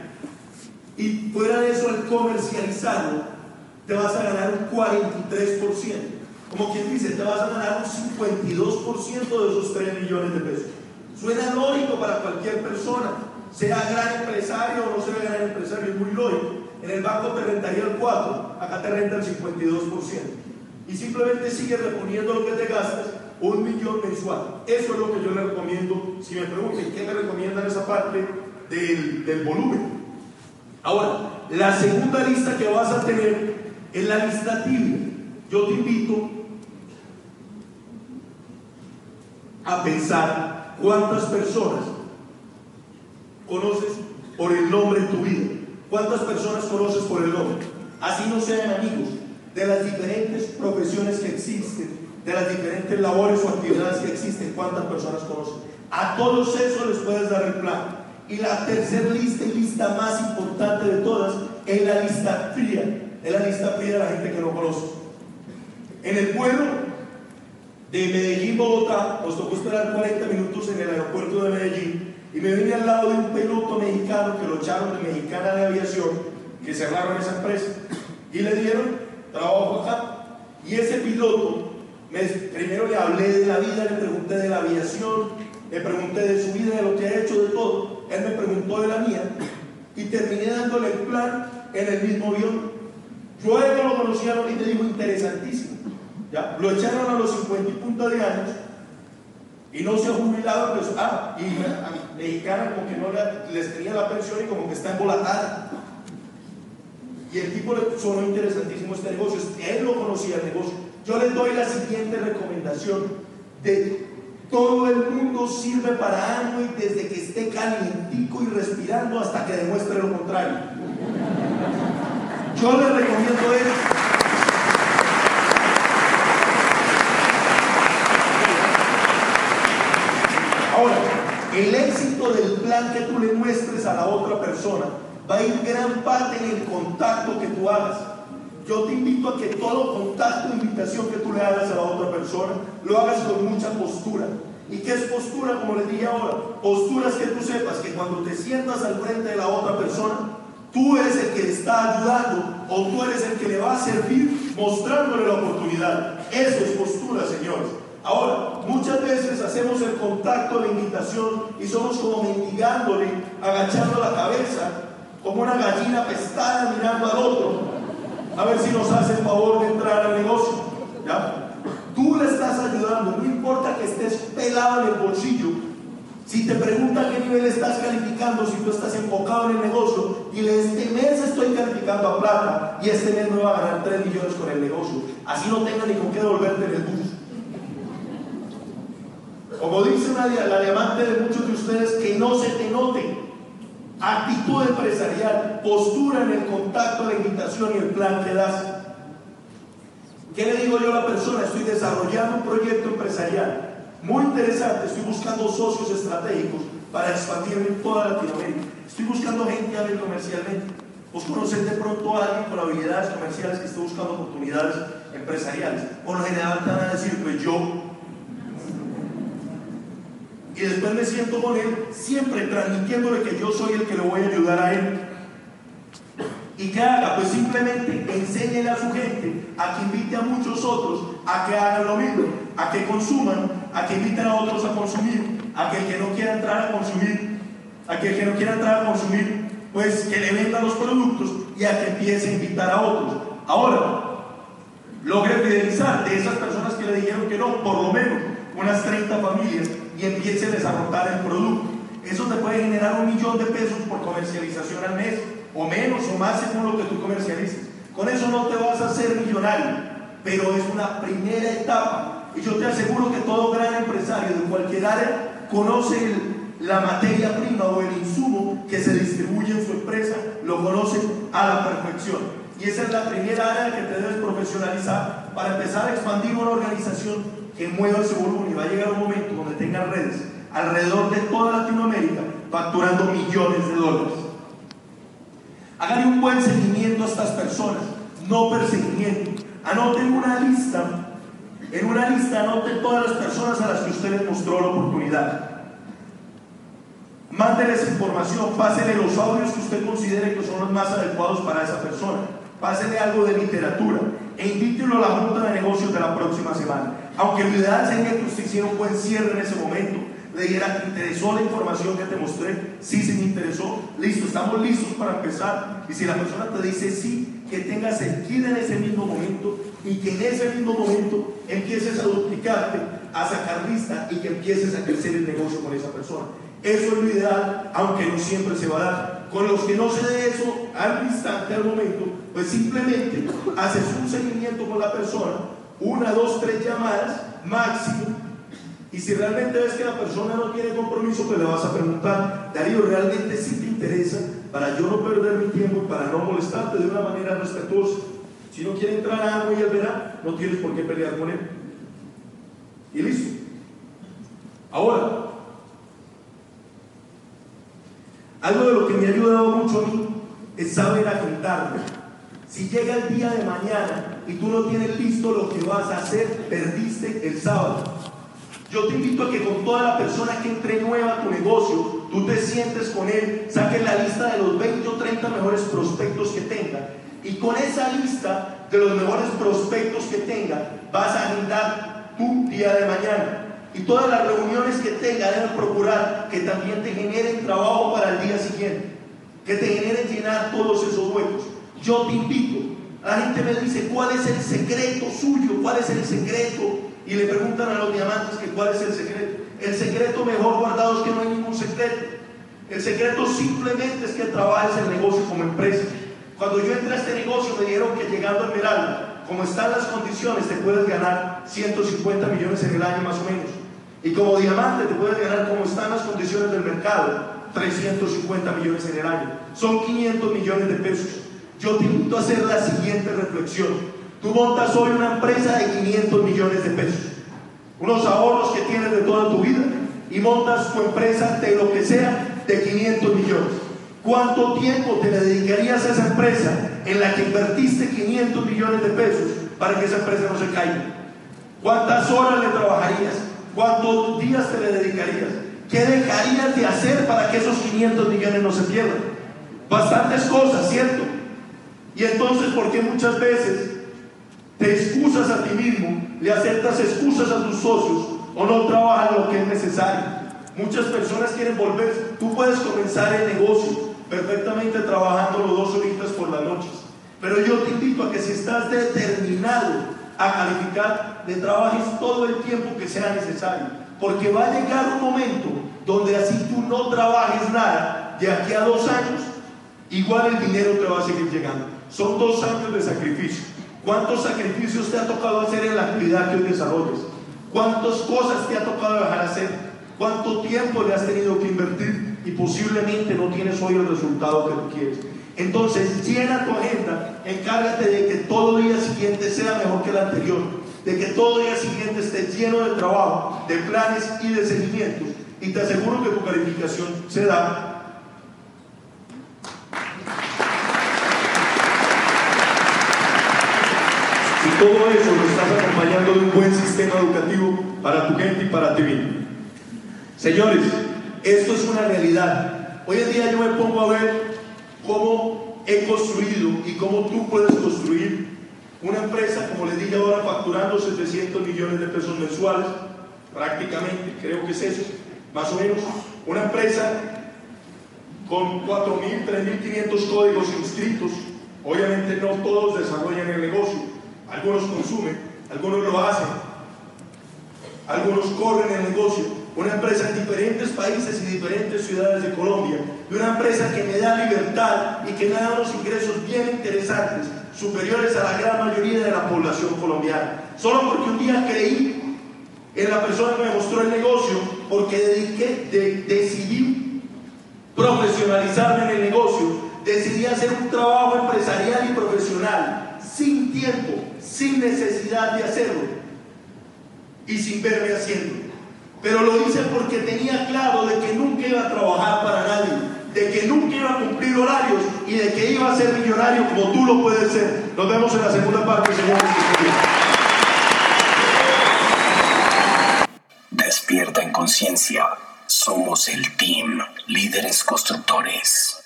Speaker 1: Y fuera de eso, al comercializarlo, te vas a ganar un 43%. Como quien dice, te vas a ganar un 52% de esos 3 millones de pesos. Suena lógico para cualquier persona, sea gran empresario o no sea gran empresario, es muy lógico. En el banco te rentaría el 4, acá te renta el 52%. Y simplemente sigues reponiendo lo que te gastas, un millón mensual. Eso es lo que yo le recomiendo. Si me preguntan, ¿qué me recomiendan esa parte del, del volumen? Ahora, la segunda lista que vas a tener es la lista tibia. Yo te invito a pensar cuántas personas conoces por el nombre en tu vida. ¿Cuántas personas conoces por el nombre? Así no sean amigos de las diferentes profesiones que existen, de las diferentes labores o actividades que existen, ¿cuántas personas conoces? A todos esos les puedes dar el plan. Y la tercera lista y lista más importante de todas es la lista fría. Es la lista fría de la gente que no conoce. En el pueblo de Medellín, Bogotá, nos tocó esperar 40 minutos en el aeropuerto de Medellín y me vine al lado de un piloto mexicano que lo echaron de Mexicana de Aviación, que cerraron esa empresa, y le dieron trabajo acá. Y ese piloto, primero le hablé de la vida, le pregunté de la aviación, le pregunté de su vida, de lo que ha hecho, de todo. Él me preguntó de la mía y terminé dándole el plan en el mismo avión. Yo a él no lo conocía y te digo interesantísimo. ¿ya? Lo echaron a los 50 y puntos de años y no se ha jubilado, pues, ah, y a mexicana como que no les tenía la pensión y como que está embolatada. Y el tipo le sonó interesantísimo este negocio, él lo conocía el negocio. Yo les doy la siguiente recomendación de todo el mundo sirve para algo y desde que esté calientico y respirando hasta que demuestre lo contrario. Yo les recomiendo esto. Ahora, el éxito del plan que tú le muestres a la otra persona va a ir gran parte en el contacto que tú hagas. Yo te invito a que todo contacto, invitación que tú le hagas a la otra persona, lo hagas con mucha postura. ¿Y qué es postura? Como les dije ahora, postura es que tú sepas que cuando te sientas al frente de la otra persona, tú eres el que le está ayudando o tú eres el que le va a servir mostrándole la oportunidad. Eso es postura, señores. Ahora, muchas veces hacemos el contacto, la invitación y somos como mendigándole, agachando la cabeza, como una gallina pestada mirando al otro, a ver si nos hace el favor de entrar al negocio. ¿Ya? Tú le estás ayudando, no importa que estés pelado en el bolsillo. Si te pregunta qué nivel estás calificando, si tú estás enfocado en el negocio, y este mes estoy calificando a plata y este mes me va a ganar 3 millones con el negocio. Así no tenga ni con qué devolverte en el bus. Como dice la diamante de muchos de ustedes, que no se te note. Actitud empresarial, postura en el contacto, la invitación y el plan que das. ¿Qué le digo yo a la persona? Estoy desarrollando un proyecto empresarial muy interesante. Estoy buscando socios estratégicos para expandirme en toda Latinoamérica. Estoy buscando gente ver comercialmente. Vos conocés de pronto a alguien con habilidades comerciales que esté buscando oportunidades empresariales. Por lo general te van a decir, pues yo y después me siento con él, siempre transmitiéndole que yo soy el que le voy a ayudar a él. ¿Y qué haga? Pues simplemente enséñele a su gente a que invite a muchos otros a que hagan lo mismo, a que consuman, a que inviten a otros a consumir, a que el que no quiera entrar a consumir, a que el que no quiera entrar a consumir, pues que le venda los productos y a que empiece a invitar a otros. Ahora, logre fidelizar de esas personas que le dijeron que no, por lo menos unas 30 familias y empiece a desarrollar el producto. Eso te puede generar un millón de pesos por comercialización al mes, o menos o más según lo que tú comercialices. Con eso no te vas a hacer millonario, pero es una primera etapa. Y yo te aseguro que todo gran empresario de cualquier área conoce la materia prima o el insumo que se distribuye en su empresa, lo conoce a la perfección. Y esa es la primera área que te debes profesionalizar para empezar a expandir una organización que mueva ese volumen y va a llegar un momento donde tenga redes alrededor de toda Latinoamérica facturando millones de dólares. Háganle un buen seguimiento a estas personas, no perseguimiento. Anoten una lista, en una lista anoten todas las personas a las que usted les mostró la oportunidad. Mándeles información, pásenle los audios que usted considere que son los más adecuados para esa persona. Pásenle algo de literatura e invítelo a la junta de negocios de la próxima semana. Aunque lo ideal sería que usted hiciera un buen cierre en ese momento, le dijera, ¿te interesó la información que te mostré? Sí, sí me interesó. Listo, estamos listos para empezar. Y si la persona te dice sí, que tengas el en ese mismo momento y que en ese mismo momento empieces a duplicarte, a sacar lista y que empieces a crecer el negocio con esa persona. Eso es lo ideal, aunque no siempre se va a dar. Con los que no se dé eso al instante, al momento, pues simplemente haces un seguimiento con la persona, una, dos, tres llamadas máximo, y si realmente ves que la persona no tiene compromiso, pues le vas a preguntar, Darío, ¿realmente sí te interesa para yo no perder mi tiempo y para no molestarte de una manera respetuosa? Si no quiere entrar a algo y él verá, no tienes por qué pelear con él. Y listo. Ahora, algo de lo que me ha ayudado mucho a mí es saber agendarme. Si llega el día de mañana y tú no tienes listo lo que vas a hacer, perdiste el sábado. Yo te invito a que con toda la persona que entre nueva a tu negocio, tú te sientes con él, saques la lista de los 20 o 30 mejores prospectos que tenga. Y con esa lista de los mejores prospectos que tenga, vas a agendar tu día de mañana. Y todas las reuniones que tenga deben procurar que también te generen trabajo para el día siguiente. Que te generen llenar todos esos huecos. Yo te invito. La gente me dice, ¿cuál es el secreto suyo? ¿Cuál es el secreto y le preguntan a los diamantes que cuál es el secreto. El secreto mejor guardado es que no hay ningún secreto. El secreto simplemente es que trabajes el negocio como empresa. Cuando yo entré a este negocio me dijeron que llegando a Esmeralda, como están las condiciones, te puedes ganar 150 millones en el año más o menos. Y como diamante te puedes ganar como están las condiciones del mercado, 350 millones en el año. Son 500 millones de pesos. Yo te invito a hacer la siguiente reflexión. Tú montas hoy una empresa de 500 millones de pesos, unos ahorros que tienes de toda tu vida y montas tu empresa de lo que sea de 500 millones. ¿Cuánto tiempo te dedicarías a esa empresa en la que invertiste 500 millones de pesos para que esa empresa no se caiga? ¿Cuántas horas le trabajarías? ¿Cuántos días te le dedicarías? ¿Qué dejarías de hacer para que esos 500 millones no se pierdan? Bastantes cosas, ¿cierto? Y entonces, ¿por qué muchas veces te excusas a ti mismo, le aceptas excusas a tus socios o no trabajas lo que es necesario. Muchas personas quieren volver, tú puedes comenzar el negocio perfectamente trabajando los dos horitas por las noches, pero yo te invito a que si estás determinado a calificar, de trabajes todo el tiempo que sea necesario, porque va a llegar un momento donde así tú no trabajes nada, de aquí a dos años, igual el dinero te va a seguir llegando. Son dos años de sacrificio. ¿Cuántos sacrificios te ha tocado hacer en la actividad que hoy desarrollas? ¿Cuántas cosas te ha tocado dejar hacer? ¿Cuánto tiempo le has tenido que invertir? Y posiblemente no tienes hoy el resultado que tú quieres. Entonces, llena tu agenda, encárgate de que todo día siguiente sea mejor que el anterior, de que todo día siguiente esté lleno de trabajo, de planes y de seguimientos. Y te aseguro que tu calificación se todo eso lo estás acompañando de un buen sistema educativo para tu gente y para ti mismo. Señores, esto es una realidad. Hoy en día yo me pongo a ver cómo he construido y cómo tú puedes construir una empresa, como les dije ahora, facturando 700 millones de pesos mensuales, prácticamente, creo que es eso, más o menos. Una empresa con 4.000, 3.500 códigos inscritos, Obviamente no todos desarrollan el negocio, algunos consumen, algunos lo hacen, algunos corren el negocio. Una empresa en diferentes países y diferentes ciudades de Colombia, y una empresa que me da libertad y que me da unos ingresos bien interesantes, superiores a la gran mayoría de la población colombiana. Solo porque un día creí en la persona que me mostró el negocio, porque dediqué, decidí profesionalizarme en el negocio, decidí hacer un trabajo empresarial y profesional, sin tiempo, sin necesidad de hacerlo y sin verme haciendo. Pero lo hice porque tenía claro de que nunca iba a trabajar para nadie, de que nunca iba a cumplir horarios y de que iba a ser millonario como tú lo puedes ser. Nos vemos en la segunda parte, señores.
Speaker 2: Despierta en conciencia. Somos el team Líderes Constructores.